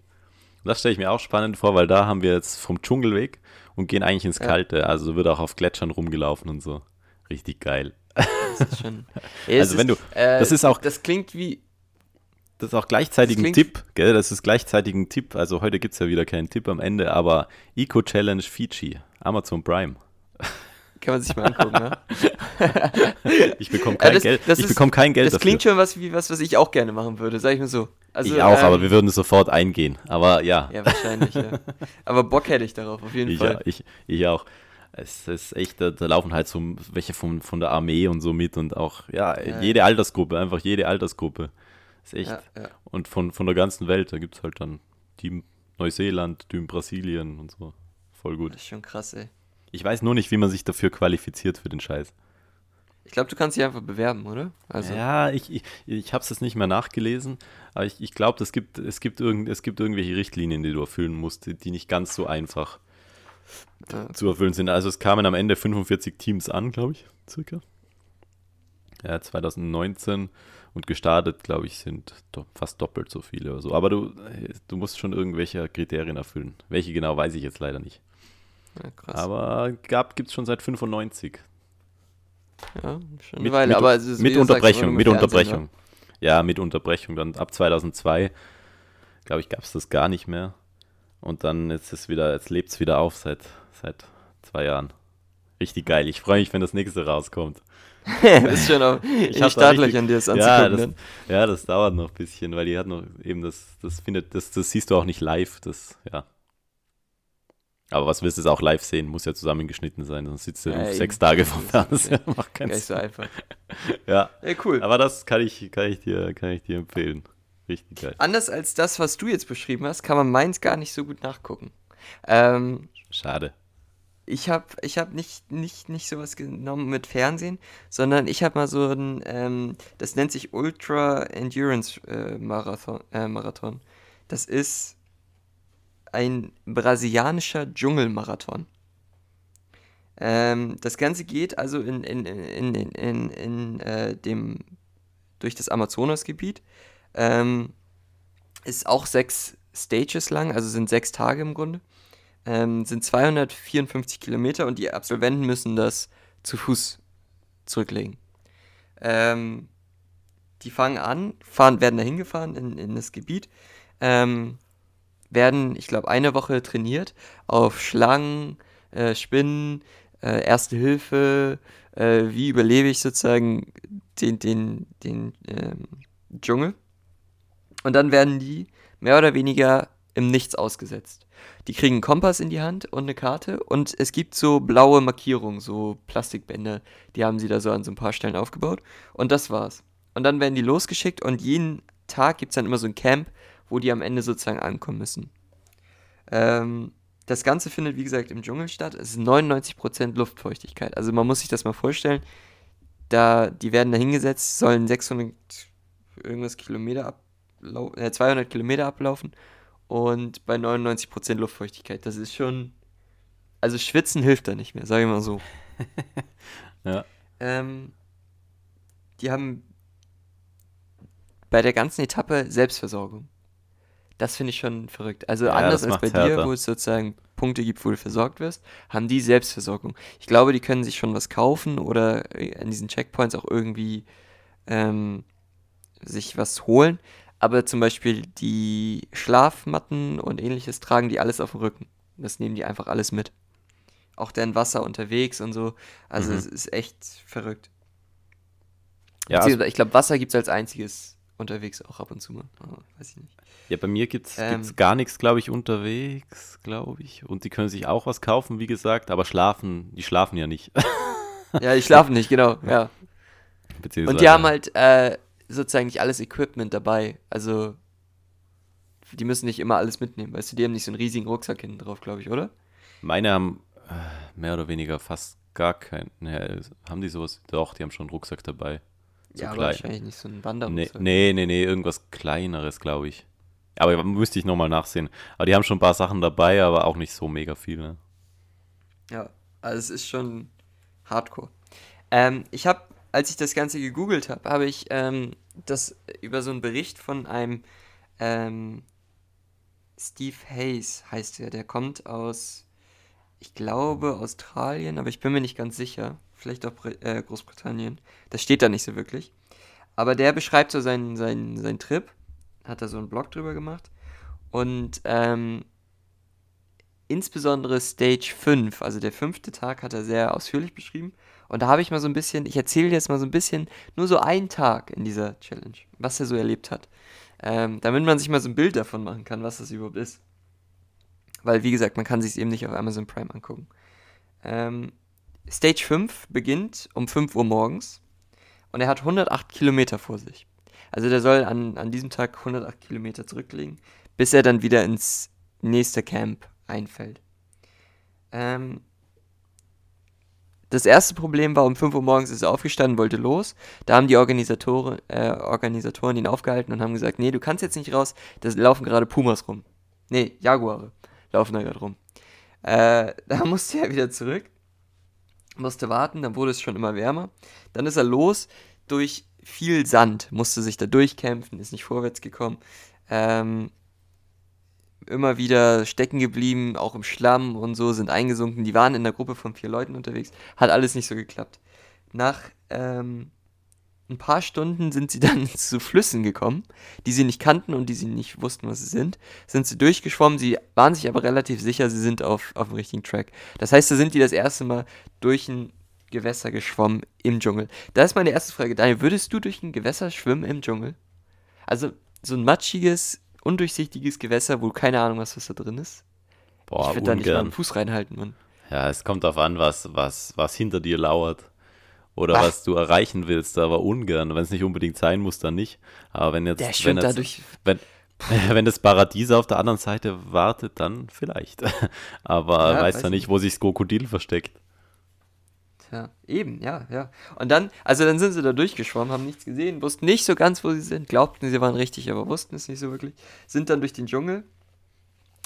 das stelle ich mir auch spannend vor, weil da haben wir jetzt vom Dschungelweg und gehen eigentlich ins Ja. Kalte. Also wird auch auf Gletschern rumgelaufen und so. Richtig geil. Das ist schon. [LAUGHS] Ja, Also wenn du- äh, das ist auch- Das klingt wie. Das ist auch gleichzeitig ein Tipp, gell? Das ist gleichzeitig ein Tipp. Also heute gibt es ja wieder keinen Tipp am Ende, aber Eco-Challenge Fiji, Amazon Prime. [LAUGHS] Kann man sich mal angucken, ne? [LAUGHS] Ich bekomme Ja, kein das- Geld, das ich ist- bekomme kein Geld Das dafür. klingt schon was wie was, was ich auch gerne machen würde, sag ich mal so. Also, ich auch, ähm, aber wir würden sofort eingehen. Aber ja, Ja, wahrscheinlich, ja. [LAUGHS] Aber Bock hätte ich darauf, auf jeden Ich, Fall. ja, ich, ich auch. Es ist echt, da, da laufen halt so welche von, von der Armee und so mit und auch, ja, Ja, jede Altersgruppe, einfach jede Altersgruppe. Ist echt. Ja, ja. Und von, von der ganzen Welt, da gibt es halt dann Team Neuseeland, Team Brasilien und so. Voll gut. Das ist schon krass, ey. Ich weiß nur nicht, wie man sich dafür qualifiziert für den Scheiß. Ich glaube, du kannst dich einfach bewerben, oder? Also, Ja, ich, ich, ich habe es jetzt nicht mehr nachgelesen, aber ich, ich glaube, es gibt, es, gibt irgend, es gibt irgendwelche Richtlinien, die du erfüllen musst, die, die nicht ganz so einfach ja. zu erfüllen sind. Also es kamen am Ende 45 Teams an, glaube ich, circa. Ja, 2019 und gestartet, glaube ich, sind fast doppelt so viele oder so. Aber du, du musst schon irgendwelche Kriterien erfüllen. Welche genau, weiß ich jetzt leider nicht. ja, krass. Aber gibt es schon seit 95. ja, schon Mit, Weile. mit, aber ist, mit Unterbrechung, mit Unterbrechung. Ja, mit Unterbrechung. Dann ab 2002, glaube ich, gab es das gar nicht mehr. Und dann ist es wieder, jetzt lebt es wieder auf seit, seit zwei Jahren. Richtig geil. Ich freue mich, wenn das nächste rauskommt. [LAUGHS] ja. das ist schon auf, ich gleich an dir das Ja anzugucken. das, dann. ja, das dauert noch ein bisschen, weil die hat noch eben das, das findet, das, das siehst du auch nicht live, das, ja. Aber was willst du es auch live sehen? Muss ja zusammengeschnitten sein, sonst sitzt du Ja, sechs Tage vom Fernseher. [LAUGHS] Macht Gar keinen nicht so Sinn. einfach. [LAUGHS] Ja, Ey, cool. aber das kann ich, kann ich dir, kann ich dir empfehlen. Richtig geil. Anders als das, was du jetzt beschrieben hast, kann man meins gar nicht so gut nachgucken. Ähm, Schade. Ich habe ich hab nicht, nicht, nicht sowas genommen mit Fernsehen, sondern ich habe mal so ein, ähm, das nennt sich Ultra Endurance äh, Marathon, äh, Marathon. Das ist ein brasilianischer Dschungelmarathon. Ähm, das Ganze geht also in, in, in, in, in, in äh, dem, durch das Amazonasgebiet. Ähm, ist auch sechs Stages lang, also sind sechs Tage im Grunde ähm, sind 254 Kilometer und die Absolventen müssen das zu Fuß zurücklegen. Ähm, die fangen an, fahren, werden dahin gefahren in, in das Gebiet, ähm, werden, ich glaube, eine Woche trainiert auf Schlangen, äh, Spinnen, äh, Erste Hilfe, äh, wie überlebe ich sozusagen den, den, den ähm, Dschungel. Und dann werden die mehr oder weniger im Nichts ausgesetzt. Die kriegen einen Kompass in die Hand und eine Karte und es gibt so blaue Markierungen, so Plastikbänder, die haben sie da so an so ein paar Stellen aufgebaut und das war's. Und dann werden die losgeschickt und jeden Tag gibt es dann immer so ein Camp, wo die am Ende sozusagen ankommen müssen. Ähm, das Ganze findet, wie gesagt, im Dschungel statt. Es ist 99% Luftfeuchtigkeit. Also man muss sich das mal vorstellen. Da, die werden da hingesetzt, sollen 600 irgendwas Kilometer ablau äh, 200 Kilometer ablaufen und bei 99% Luftfeuchtigkeit. Das ist schon. Also schwitzen hilft da nicht mehr, sage ich mal so. [LAUGHS] Ja. Ähm, die haben bei der ganzen Etappe Selbstversorgung. Das finde ich schon verrückt. Also Ja, anders als bei macht's dir, härter. wo es sozusagen Punkte gibt, wo du versorgt wirst, haben die Selbstversorgung. Ich glaube, die können sich schon was kaufen oder an diesen Checkpoints auch irgendwie ähm, sich was holen. Aber zum Beispiel die Schlafmatten und ähnliches tragen die alles auf dem Rücken. Das nehmen die einfach alles mit. Auch deren Wasser unterwegs und so. Also Mhm. es ist echt verrückt. Ja, also, ich glaube, Wasser gibt es als einziges unterwegs auch ab und zu mal. Aber weiß ich nicht. ja, bei mir gibt es Ähm. gar nichts, glaube ich, unterwegs, glaube ich. Und die können sich auch was kaufen, wie gesagt, aber schlafen, die schlafen ja nicht. Ja, die schlafen [LAUGHS] nicht, genau. Ja. Und die haben halt äh, sozusagen nicht alles Equipment dabei. Also, die müssen nicht immer alles mitnehmen. Weißt du, die haben nicht so einen riesigen Rucksack hinten drauf, glaube ich, oder? Meine haben äh, mehr oder weniger fast gar keinen. Ne, haben die sowas? Doch, die haben schon einen Rucksack dabei. So ja, aber klein. wahrscheinlich nicht so ein Nee, Wanderrucksack. nee, nee, nee, irgendwas kleineres, glaube ich. Aber müsste ich nochmal nachsehen. Aber die haben schon ein paar Sachen dabei, aber auch nicht so mega viel. Ne? Ja, also es ist schon hardcore. Ähm, ich habe, als ich das Ganze gegoogelt habe, habe ich ähm, das über so einen Bericht von einem ähm, Steve Hayes heißt er. Der kommt aus, ich glaube, Australien, aber ich bin mir nicht ganz sicher. Vielleicht auch äh, Großbritannien. Das steht da nicht so wirklich. Aber der beschreibt so seinen, seinen, seinen Trip. Hat da so einen Blog drüber gemacht. Und ähm, insbesondere Stage 5, also der fünfte Tag, hat er sehr ausführlich beschrieben. Und da habe ich mal so ein bisschen, ich erzähle jetzt mal so ein bisschen, nur so einen Tag in dieser Challenge, was er so erlebt hat. Ähm, damit man sich mal so ein Bild davon machen kann, was das überhaupt ist. Weil, wie gesagt, man kann sich es eben nicht auf Amazon Prime angucken. Ähm, Stage 5 beginnt um 5 Uhr morgens und er hat 108 Kilometer vor sich. Also der soll an, an diesem Tag 108 Kilometer zurücklegen, bis er dann wieder ins nächste Camp einfällt. Ähm, das erste Problem war, um 5 Uhr morgens ist er aufgestanden, wollte los. Da haben die Organisatoren, äh, Organisatoren ihn aufgehalten und haben gesagt, nee, du kannst jetzt nicht raus, da laufen gerade Pumas rum. Nee, Jaguare laufen da gerade rum. Äh, [LAUGHS] da musste er wieder zurück, musste warten, dann wurde es schon immer wärmer. Dann ist er los durch viel Sand, musste sich da durchkämpfen, ist nicht vorwärts gekommen. Ähm, immer wieder stecken geblieben, auch im Schlamm und so, sind eingesunken. Die waren in der Gruppe von vier Leuten unterwegs. Hat alles nicht so geklappt. Nach ähm, ein paar Stunden sind sie [LAUGHS] dann zu Flüssen gekommen, die sie nicht kannten und die sie nicht wussten, was sie sind. Sind sie durchgeschwommen, sie waren sich aber relativ sicher, sie sind auf, auf dem richtigen Track. Das heißt, da sind die das erste Mal durch ein Gewässer geschwommen im Dschungel. Da ist meine erste Frage, Daniel, würdest du durch ein Gewässer schwimmen im Dschungel? Also so ein matschiges, undurchsichtiges Gewässer, wo keine Ahnung hast, was da drin ist. Boah, ich würde da nicht mal einen Fuß reinhalten, Mann. Ja, es kommt darauf an, was, was, was hinter dir lauert. Oder Was? was du erreichen willst, aber ungern. Wenn es nicht unbedingt sein muss, dann nicht. Aber wenn jetzt, Der wenn, jetzt dadurch. wenn, [LAUGHS] wenn das Paradies auf der anderen Seite wartet, dann vielleicht. [LAUGHS] aber Ja, weiß weiß ja nicht, wo sich das Krokodil versteckt. Ja, eben, ja, ja. Und dann, also dann sind sie da durchgeschwommen, haben nichts gesehen, wussten nicht so ganz, wo sie sind, glaubten, sie waren richtig, aber wussten es nicht so wirklich. Sind dann durch den Dschungel,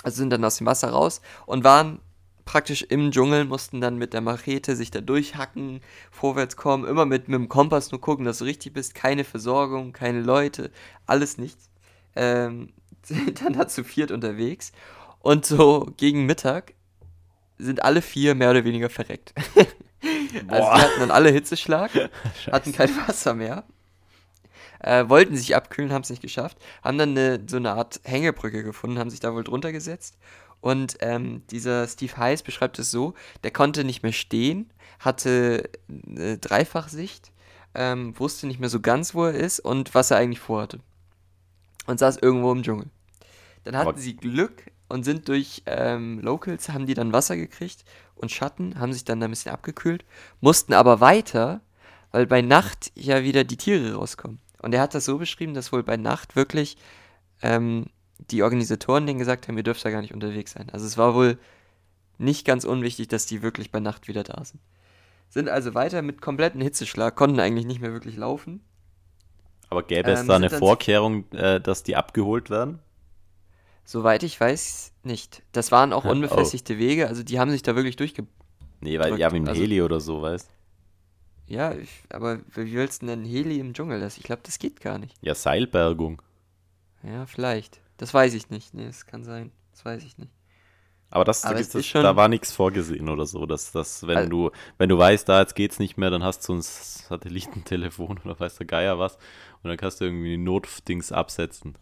also sind dann aus dem Wasser raus und waren praktisch im Dschungel, mussten dann mit der Machete sich da durchhacken, vorwärts kommen, immer mit, mit dem Kompass nur gucken, dass du richtig bist, keine Versorgung, keine Leute, alles nichts. Ähm, [LAUGHS] sind dann da zu viert unterwegs und so gegen Mittag sind alle vier mehr oder weniger verreckt. [LAUGHS] Also Boah. die hatten dann alle Hitzeschlag, [LAUGHS] hatten kein Wasser mehr, äh, wollten sich abkühlen, haben es nicht geschafft, haben dann eine, so eine Art Hängebrücke gefunden, haben sich da wohl drunter gesetzt und ähm, dieser Steve Heiss beschreibt es so, der konnte nicht mehr stehen, hatte eine Dreifachsicht, ähm, wusste nicht mehr so ganz, wo er ist und was er eigentlich vorhatte. Und saß irgendwo im Dschungel. Dann hatten Aber- sie Glück und sind durch ähm, Locals, haben die dann Wasser gekriegt und Schatten, haben sich dann da ein bisschen abgekühlt, mussten aber weiter, weil bei Nacht ja wieder die Tiere rauskommen. Und er hat das so beschrieben, dass wohl bei Nacht wirklich ähm, die Organisatoren denen gesagt haben, ihr dürft da gar nicht unterwegs sein. Also es war wohl nicht ganz unwichtig, dass die wirklich bei Nacht wieder da sind. Sind also weiter mit kompletten Hitzeschlag, konnten eigentlich nicht mehr wirklich laufen. Aber gäbe es Ähm, da sind eine Vorkehrung, äh, dass die abgeholt werden? Soweit ich weiß, nicht. Das waren auch Ha, oh. unbefestigte Wege, also die haben sich da wirklich durchge... Nee, weil ja, mit dem Also- Heli oder so, weißt Ja, ich, aber wie willst du denn Heli im Dschungel? Das, ich glaube, das geht gar nicht. Ja, Seilbergung. Ja, vielleicht. Das weiß ich nicht. Nee, das kann sein. Das weiß ich nicht. Aber das, Aber das, das schon- da war nichts vorgesehen oder so. Dass, dass wenn Also- du, wenn du weißt, da jetzt geht's nicht mehr, dann hast du ein Satellitentelefon [LAUGHS] oder weiß der Geier was und dann kannst du irgendwie Notdings absetzen.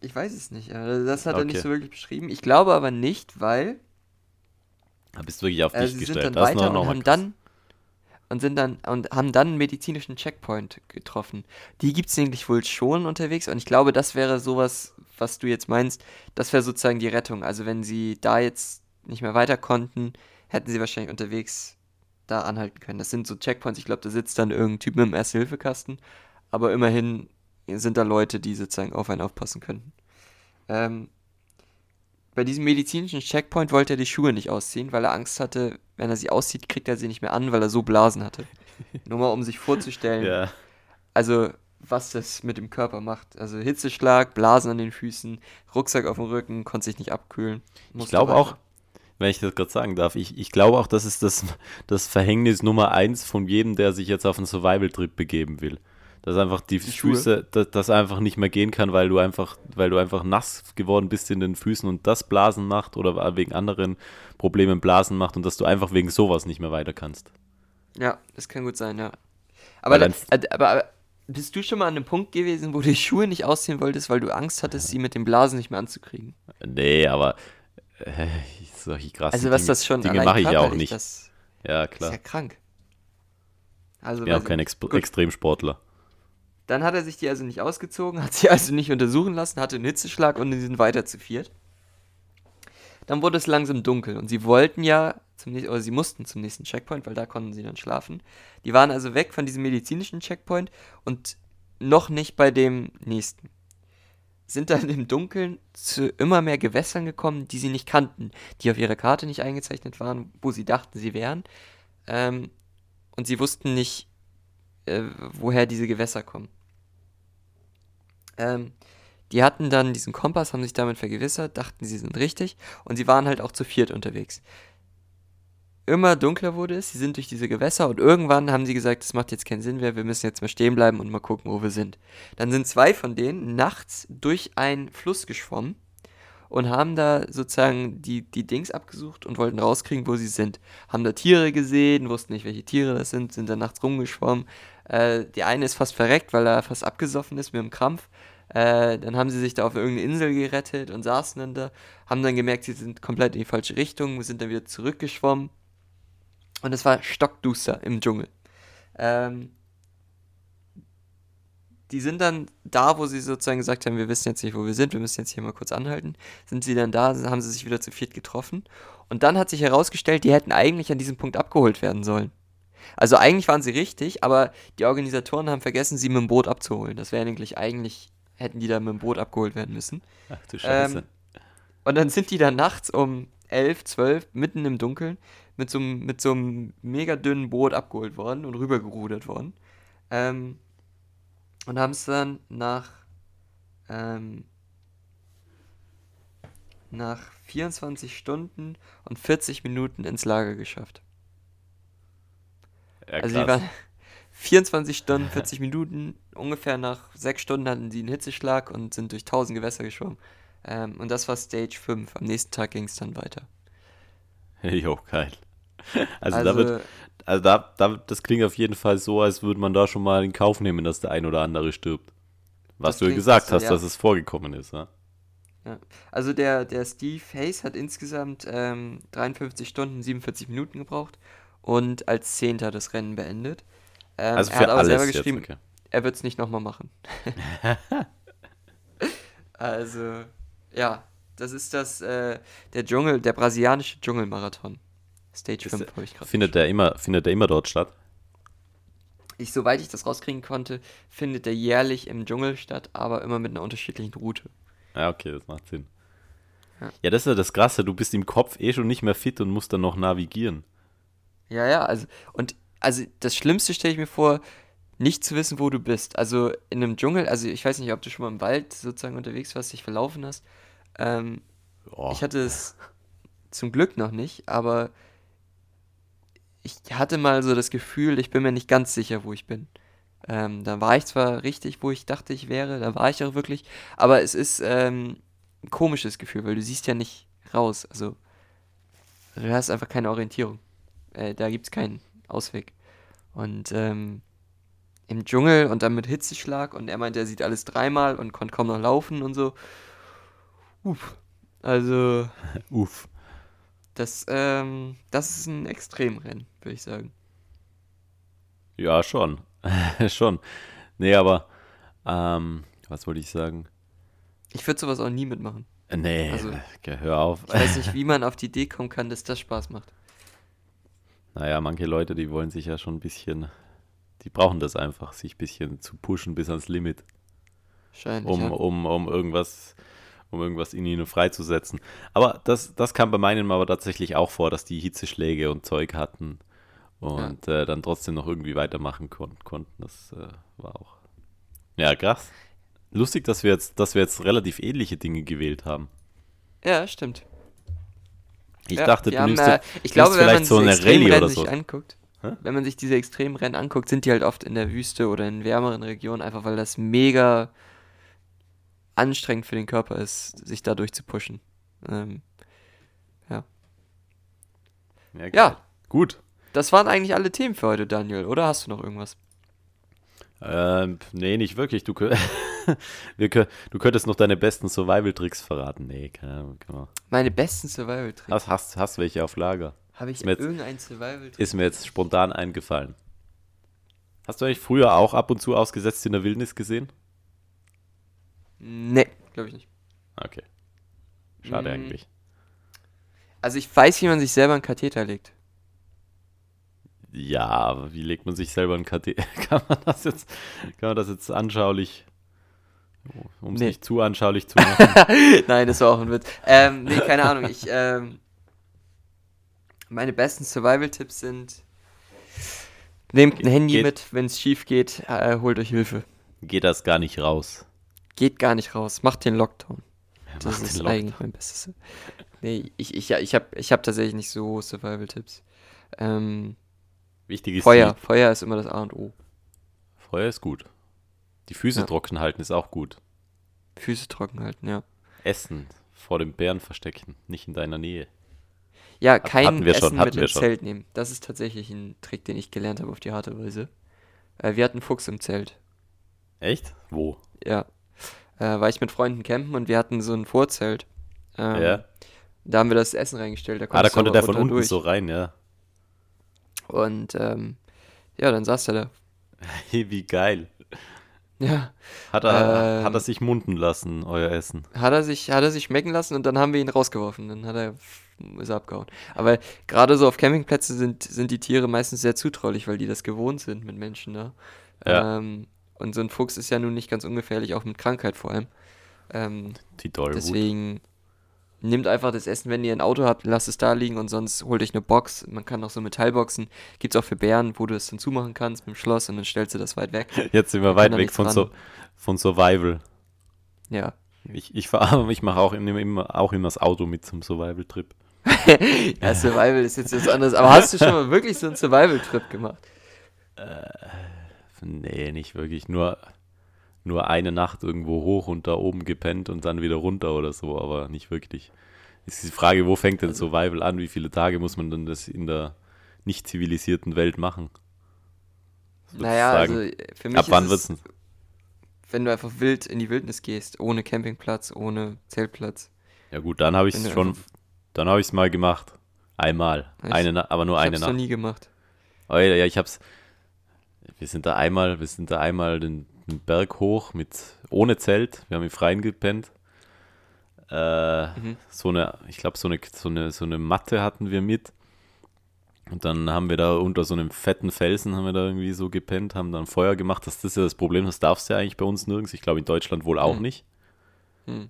Ich weiß es nicht. Also das hat er nicht Okay. so wirklich beschrieben. Ich glaube aber nicht, weil Da bist du wirklich auf äh, dich sie sind gestellt. dann Das weiter noch, noch und haben krass. dann und sind dann und haben dann einen medizinischen Checkpoint getroffen. Die gibt es nämlich wohl schon unterwegs und ich glaube, das wäre sowas, was du jetzt meinst, das wäre sozusagen die Rettung. Also wenn sie da jetzt nicht mehr weiter konnten, hätten sie wahrscheinlich unterwegs da anhalten können. Das sind so Checkpoints, ich glaube, da sitzt dann irgendein Typ mit einem Erste-Hilfe-Kasten, aber immerhin sind da Leute, die sozusagen auf einen aufpassen könnten. Ähm, bei diesem medizinischen Checkpoint wollte er die Schuhe nicht ausziehen, weil er Angst hatte, wenn er sie auszieht, kriegt er sie nicht mehr an, weil er so Blasen hatte. [LAUGHS] Nur mal, um sich vorzustellen, Ja, also was das mit dem Körper macht. Also Hitzeschlag, Blasen an den Füßen, Rucksack auf dem Rücken, konnte sich nicht abkühlen. ich glaube auch, wenn ich das gerade sagen darf, ich, ich glaube auch, das ist das, das Verhängnis Nummer eins von jedem, der sich jetzt auf einen Survival-Trip begeben will. Dass einfach die, Schuhe? Füße, dass das einfach nicht mehr gehen kann, weil du einfach, weil du einfach nass geworden bist in den Füßen und das Blasen macht oder wegen anderen Problemen Blasen macht und dass du einfach wegen sowas nicht mehr weiter kannst. Ja, das kann gut sein, ja. Aber, da, äh, aber, bist du schon mal an einem Punkt gewesen, wo du die Schuhe nicht ausziehen wolltest, weil du Angst hattest, sie mit den Blasen nicht mehr anzukriegen? Nee, aber äh, [LAUGHS] solche krassen Also was Dinge, das schon Dinge mache ich ja auch nicht. Das ja, ist klar. ja krank. Also Ich bin auch kein Ex. Extremsportler. Dann hat er sich die also nicht ausgezogen, [LAUGHS] hat sie also nicht untersuchen lassen, hatte einen Hitzeschlag und die sind weiter zu viert. Dann wurde es langsam dunkel und sie wollten ja zum oder sie mussten zum nächsten Checkpoint, weil da konnten sie dann schlafen. Die waren also weg von diesem medizinischen Checkpoint und noch nicht bei dem nächsten. Sind dann im Dunkeln zu immer mehr Gewässern gekommen, die sie nicht kannten, die auf ihrer Karte nicht eingezeichnet waren, wo sie dachten, sie wären. Ähm, und sie wussten nicht, äh, woher diese Gewässer kommen. Ähm, die hatten dann diesen Kompass, haben sich damit vergewissert, dachten, sie sind richtig und sie waren halt auch zu viert unterwegs. Immer dunkler wurde es, sie sind durch diese Gewässer und irgendwann haben sie gesagt, das macht jetzt keinen Sinn mehr, wir müssen jetzt mal stehen bleiben und mal gucken, wo wir sind. Dann sind zwei von denen nachts durch einen Fluss geschwommen und haben da sozusagen die, die Dings abgesucht und wollten rauskriegen, wo sie sind. Haben da Tiere gesehen, wussten nicht, welche Tiere das sind, sind da nachts rumgeschwommen. Äh, die eine ist fast verreckt, weil er fast abgesoffen ist mit dem Krampf. Äh, dann haben sie sich da auf irgendeine Insel gerettet und saßen dann da, haben dann gemerkt, sie sind komplett in die falsche Richtung, sind dann wieder zurückgeschwommen. Und es war stockduster im Dschungel. Ähm, die sind dann da, wo sie sozusagen gesagt haben, wir wissen jetzt nicht, wo wir sind, wir müssen jetzt hier mal kurz anhalten. Sind sie dann da, haben sie sich wieder zu viert getroffen. Und dann hat sich herausgestellt, die hätten eigentlich an diesem Punkt abgeholt werden sollen. Also eigentlich waren sie richtig, aber die Organisatoren haben vergessen, sie mit dem Boot abzuholen. Das wäre eigentlich, eigentlich hätten die da mit dem Boot abgeholt werden müssen. [LAUGHS] Ach du Scheiße. Ähm, Und dann sind die da nachts um 11, 12, mitten im Dunkeln, mit so, einem- mit so einem mega dünnen Boot abgeholt worden und rübergerudert worden. Ähm, und haben es dann nach, ähm, nach 24 Stunden und 40 Minuten ins Lager geschafft. ja, Also die waren 24 Stunden, [LAUGHS] 40 Minuten, ungefähr nach 6 Stunden hatten sie einen Hitzeschlag und sind durch 1000 Gewässer geschwommen. Ähm, und das war Stage 5. Am nächsten Tag ging es dann weiter. [LAUGHS] Jo, geil. Also, da wird, Also, also da, da, das klingt auf jeden Fall so, als würde man da schon mal in Kauf nehmen, dass der ein oder andere stirbt. Was du gesagt so, hast, ja. dass es vorgekommen ist. Ja? also der, der Steve Hayes hat insgesamt ähm, 53 Stunden, 47 Minuten gebraucht und als Zehnter das Rennen beendet. Ähm, Also er hat aber alles selber jetzt, geschrieben, okay. er wird es nicht nochmal machen. [LAUGHS] also, ja, das ist das, äh, der Dschungel, der brasilianische Dschungelmarathon. Stage Ist 5 der- habe ich gerade. Findet der immer, findet der immer dort statt? Ich, soweit ich das rauskriegen konnte, findet der jährlich im Dschungel statt, aber immer mit einer unterschiedlichen Route. Ja, okay, das macht Sinn. Ja. Ja, das ist ja das Krasse, du bist im Kopf eh schon nicht mehr fit und musst dann noch navigieren. Ja, ja, also, und also das Schlimmste stelle ich mir vor, nicht zu wissen, wo du bist. Also in einem Dschungel, also ich weiß nicht, ob du schon mal im Wald sozusagen unterwegs warst, dich verlaufen hast. Ähm, Oh, Ich hatte es zum Glück noch nicht, aber ich hatte mal so das Gefühl, ich bin mir nicht ganz sicher, wo ich bin. Ähm, da war ich zwar richtig, wo ich dachte, ich wäre, da war ich auch wirklich, aber es ist ähm, ein komisches Gefühl, weil du siehst ja nicht raus. Also du hast einfach keine Orientierung. Äh, da gibt es keinen Ausweg. Und ähm, im Dschungel und dann mit Hitzeschlag und er meinte, er sieht alles dreimal und konnte kaum noch laufen und so. Uff. Also, [LAUGHS] uff. das, ähm, das ist ein Extremrennen, würde ich sagen. Ja, schon. [LAUGHS] schon. Nee, aber, ähm, was wollte ich sagen? Ich würde sowas auch nie mitmachen. Äh, Nee, Also- okay, hör auf. Ich weiß nicht, [LAUGHS] wie man auf die Idee kommen kann, dass das Spaß macht. Naja, manche Leute, die wollen sich ja schon ein bisschen, die brauchen das einfach, sich ein bisschen zu pushen bis ans Limit, Wahrscheinlich. um, ja. um, um irgendwas, um irgendwas in ihnen freizusetzen. Aber das, das kam bei meinen aber tatsächlich auch vor, dass die Hitzeschläge und Zeug hatten und äh, dann trotzdem noch irgendwie weitermachen kon konnten. Das äh, war auch. Ja, krass. Lustig, dass wir jetzt, dass wir jetzt relativ ähnliche Dinge gewählt haben. ja, stimmt. Ich ja, dachte, du haben, nimmst, äh, ich glaube, wenn man so diese eine Rallye oder so. anguckt, Hä? wenn man sich diese Extremrennen anguckt, sind die halt oft in der Wüste oder in wärmeren Regionen, einfach weil das mega anstrengend für den Körper ist, sich da durchzupushen. Ähm, Ja, Ja. geil. Gut. das waren eigentlich alle Themen für heute, Daniel, oder hast du noch irgendwas? Ähm, nee, nicht wirklich. Du, [LAUGHS] Wir du könntest noch deine besten Survival-Tricks verraten. Nee, keine Ahnung. Man. Meine besten Survival-Tricks. Hast, hast, hast welche auf Lager? Habe ich irgendeinen Survival-Trick? Ist mir jetzt spontan eingefallen. Hast du eigentlich früher auch ab und zu ausgesetzt in der Wildnis gesehen? Nee, glaube ich nicht. Okay. Schade Mm. eigentlich. Also ich weiß, wie man sich selber einen Katheter legt. Ja, aber wie legt man sich selber ein KT? [LAUGHS] Kann man das jetzt, kann man das jetzt anschaulich, um es Nee. nicht zu anschaulich zu machen? [LAUGHS] Nein, das war auch ein Witz. Ähm, nee, keine Ahnung. Ich, ähm, meine besten Survival-Tipps sind: Nehmt ein Handy geht- mit, wenn es schief geht, äh, holt euch Hilfe. Geht das gar nicht raus? Geht gar nicht raus, macht den Lockdown. Das Macht den ist Lockdown. eigentlich mein bestes. Nee, ich, ich, ja, ich habe ich hab tatsächlich nicht so Survival-Tipps. Ähm, Wichtig ist, Feuer. Feuer ist immer das A und O. Feuer ist gut. Die Füße Ja. trocken halten ist auch gut. Füße trocken halten, ja. Essen vor dem Bären verstecken, nicht in deiner Nähe. Ja, kein schon, Essen hatten mit ins schon. Zelt nehmen. Das ist tatsächlich ein Trick, den ich gelernt habe auf die harte Weise. Äh, wir hatten Fuchs im Zelt. Echt? Wo? Ja. Äh, war ich mit Freunden campen und wir hatten so ein Vorzelt. Ähm, ja. Da haben wir das Essen reingestellt. Da Ah, da konnte der von unten durch. so rein, ja. Und ähm, ja, dann saß er da. Hey, [LAUGHS] wie geil. Ja. Hat er, Ähm. hat er sich munden lassen, euer Essen? Hat er sich, hat er sich schmecken lassen und dann haben wir ihn rausgeworfen. Dann hat er, ist er abgehauen. Aber gerade so auf Campingplätzen sind, sind die Tiere meistens sehr zutraulich, weil die das gewohnt sind mit Menschen da. Ja. Ähm, und so ein Fuchs ist ja nun nicht ganz ungefährlich, auch mit Krankheit vor allem. Ähm, Die Dollwood. deswegen nehmt einfach das Essen, wenn ihr ein Auto habt, lasst es da liegen und sonst holt euch eine Box. Man kann auch so Metallboxen, gibt es auch für Bären, wo du es dann zumachen kannst mit dem Schloss und dann stellst du das weit weg. [LAUGHS] Jetzt sind wir weit weg von, so, von Survival. Ja. Ich, ich, fahr- ich mache auch, immer, auch immer das Auto mit zum Survival-Trip. [LAUGHS] ja, Survival ist jetzt was anderes. Aber hast du schon mal wirklich so einen Survival-Trip gemacht? Nee, nicht wirklich. Nur, nur eine Nacht irgendwo hoch und da oben gepennt und dann wieder runter oder so, aber nicht wirklich. Ist die Frage, wo fängt denn Survival an? Wie viele Tage muss man denn das in der nicht zivilisierten Welt machen? Naja, also für mich Ab wann ist wird's es, wenn du einfach wild in die Wildnis gehst, ohne Campingplatz, ohne Zeltplatz. Ja gut, dann habe ich es schon, dann habe ich es mal gemacht. Einmal. Echt? Eine, aber nur Ich eine hab's noch Nacht. nie gemacht. Oh, ja, ja, ich hab's. Wir sind da einmal, wir sind da einmal den, den Berg hoch mit ohne Zelt. Wir haben im Freien gepennt. Äh, Mhm. So eine, ich glaube, so eine, so, eine, so eine Matte hatten wir mit. Und dann haben wir da unter so einem fetten Felsen haben wir da irgendwie so gepennt, haben dann Feuer gemacht. Das ist ja das Problem, das darfst du ja eigentlich bei uns nirgends. Ich glaube in Deutschland wohl auch Hm. nicht. Hm.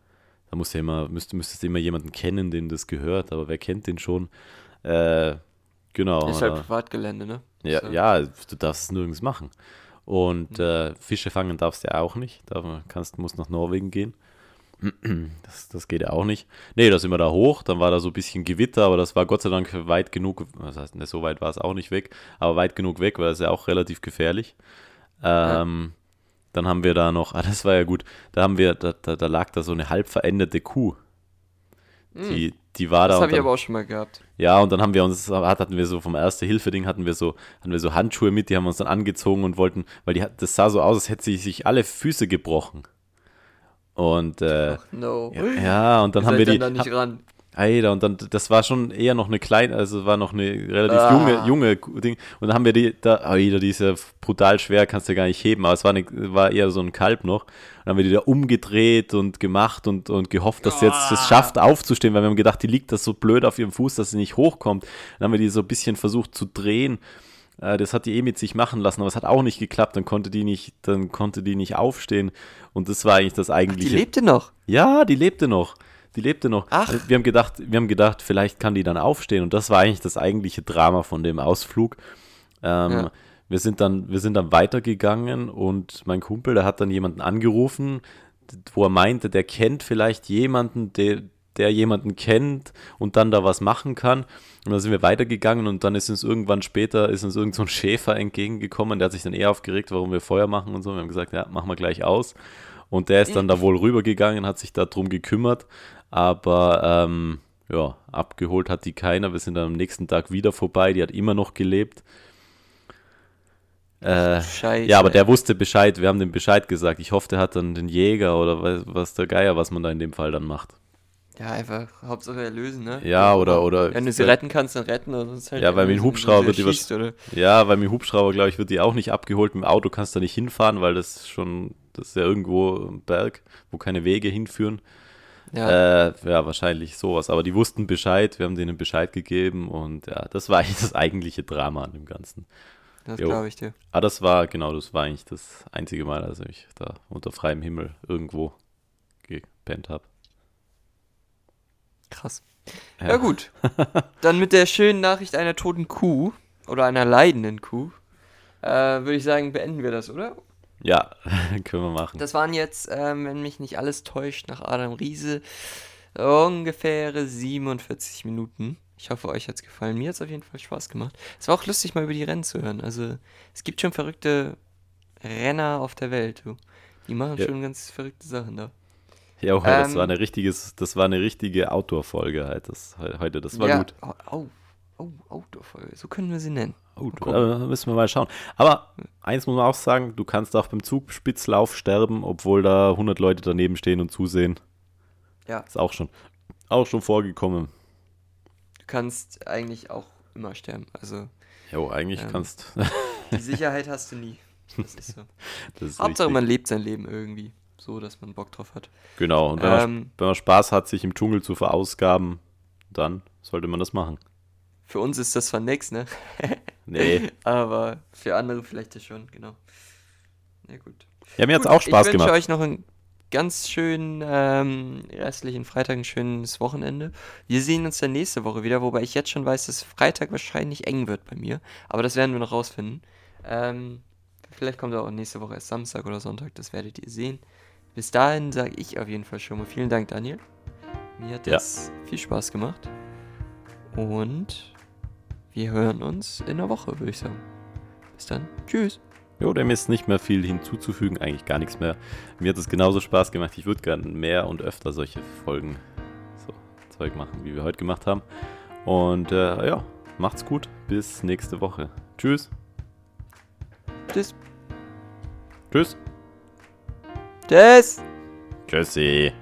Da musst du ja immer, müsst, müsstest du immer jemanden kennen, dem das gehört, aber wer kennt den schon? Äh, genau. Ist halt Privatgelände, ne? ja, So. ja, du darfst es nirgends machen. Und äh, Fische fangen darfst du ja auch nicht. Da kannst, musst nach Norwegen gehen. [CLEARS THROAT] Das, das geht ja auch nicht. Nee, da sind wir da hoch, dann war da so ein bisschen Gewitter, aber das war Gott sei Dank weit genug, das heißt, ne, so weit war es auch nicht weg, aber weit genug weg, weil das ist ja auch relativ gefährlich. Ähm, Dann haben wir da noch, [LAUGHS] ah, das war ja gut, da haben wir, da, da, da lag da so eine halb veränderte Kuh. Die, die war da. Das habe ich dann- aber auch schon mal gehabt. ja, und dann haben wir uns, hatten wir so vom Erste-Hilfe-Ding, hatten wir so, hatten wir so Handschuhe mit, die haben wir uns dann angezogen und wollten, weil die, das sah so aus, als hätte sie sich alle Füße gebrochen. Und, äh, Ach, [LAUGHS] no. ja, ja, und dann haben wir die, da nicht ran. Alter, und dann, das war schon eher noch eine kleine, also war noch eine relativ Ah. junge, junge Ding. Und dann haben wir die, da, Alter, die ist ja brutal schwer, kannst du gar nicht heben, aber es war, eine, war eher so ein Kalb noch. Und dann haben wir die da umgedreht und gemacht und, und gehofft, dass sie jetzt es schafft aufzustehen, weil wir haben gedacht, die liegt da so blöd auf ihrem Fuß, dass sie nicht hochkommt. Dann haben wir die so ein bisschen versucht zu drehen. Äh, Das hat die eh mit sich machen lassen, aber es hat auch nicht geklappt. Dann konnte die nicht, dann konnte die nicht aufstehen. Und das war eigentlich das Die eigentliche. lebte noch. Ja, die lebte noch. Die lebte noch. Ach. Wir haben gedacht, wir haben gedacht, vielleicht kann die dann aufstehen. Und das war eigentlich das eigentliche Drama von dem Ausflug. Ähm, Ja. wir, sind dann, wir sind dann weitergegangen und mein Kumpel, der hat dann jemanden angerufen, wo er meinte, der kennt vielleicht jemanden, der, der jemanden kennt und dann da was machen kann. Und dann sind wir weitergegangen und dann ist uns irgendwann später, ist uns irgend so ein Schäfer entgegengekommen, der hat sich dann eher aufgeregt, warum wir Feuer machen und so. Wir haben gesagt, ja, machen wir gleich aus. Und der ist dann da wohl rübergegangen, hat sich darum gekümmert, aber ähm, ja, abgeholt hat die keiner. Wir sind dann am nächsten Tag wieder vorbei, die hat immer noch gelebt. Äh, Scheiße. ja, aber der wusste Bescheid, wir haben dem Bescheid gesagt. Ich hoffe, der hat dann den Jäger oder was, was der Geier, was man da in dem Fall dann macht. Ja, einfach Hauptsache erlösen, ne? Ja, oder- oder- Wenn du sie retten kannst, dann retten und sonst halt. Ja, weil mit dem Hubschrauber wird die was- oder? Ja, weil mit dem Hubschrauber, glaube ich, wird die auch nicht abgeholt. Mit dem Auto kannst du nicht hinfahren, weil das schon, das ist ja irgendwo ein Berg, wo keine Wege hinführen. Ja, Äh, ja, wahrscheinlich sowas. Aber die wussten Bescheid, wir haben denen Bescheid gegeben und ja, das war [LAUGHS] eigentlich das eigentliche Drama an dem Ganzen. das glaube ich dir. Ah, das war, genau, das war eigentlich das einzige Mal, als ich da unter freiem Himmel irgendwo gepennt habe. Krass. Ja, gut. [LAUGHS] Dann mit der schönen Nachricht einer toten Kuh oder einer leidenden Kuh, äh, würde ich sagen, beenden wir das, oder? Ja, [LAUGHS] können wir machen. Das waren jetzt, ähm, wenn mich nicht alles täuscht, nach Adam Riese ungefähr 47 Minuten. Ich hoffe, euch hat's gefallen. Mir hat's auf jeden Fall Spaß gemacht. Es war auch lustig, mal über die Rennen zu hören. Also, es gibt schon verrückte Renner auf der Welt, du. Die machen Ja. schon ganz verrückte Sachen da. Ja, oh, das ähm, war eine richtiges, das war eine richtige Outdoor-Folge halt, das, heute. Das war ja, gut. Oh, oh, oh Outdoor-Folge. So können wir sie nennen. Oh, gucken. da müssen wir mal schauen. Aber eins muss man auch sagen, du kannst auch beim Zugspitzlauf sterben, obwohl da 100 Leute daneben stehen und zusehen. Ja. Ist auch schon, auch schon vorgekommen. Du kannst eigentlich auch immer sterben. Also, Jo, eigentlich Ähm, kannst [LAUGHS] die Sicherheit hast du nie. Das ist so. [LAUGHS] das ist Hauptsache, richtig. man lebt sein Leben irgendwie. So, dass man Bock drauf hat. Genau, und wenn, man, Ähm, wenn man Spaß hat, sich im Dschungel zu verausgaben, dann sollte man das machen. Für uns ist das zwar nix, ne? [LAUGHS] Nee, [LAUGHS] Aber für andere vielleicht ja schon, genau. Ja, gut. ja, mir hat es auch Spaß ich gemacht. wünsche euch noch einen ganz schönen ähm, restlichen Freitag, ein schönes Wochenende. Wir sehen uns dann nächste Woche wieder, wobei ich jetzt schon weiß, dass Freitag wahrscheinlich eng wird bei mir. Aber das werden wir noch rausfinden. Ähm, vielleicht kommt auch nächste Woche erst Samstag oder Sonntag, das werdet ihr sehen. Bis dahin sage ich auf jeden Fall schon mal vielen Dank, Daniel. Mir hat Ja. das viel Spaß gemacht. Und wir hören uns in der Woche, würde ich sagen. Bis dann. Tschüss. Jo, dem ist nicht mehr viel hinzuzufügen, eigentlich gar nichts mehr. Mir hat es genauso Spaß gemacht. Ich würde gerne mehr und öfter solche Folgen, so Zeug machen, wie wir heute gemacht haben. Und äh, ja, macht's gut. Bis nächste Woche. Tschüss. Tschüss. Tschüss. Tschüss. Tschüssi.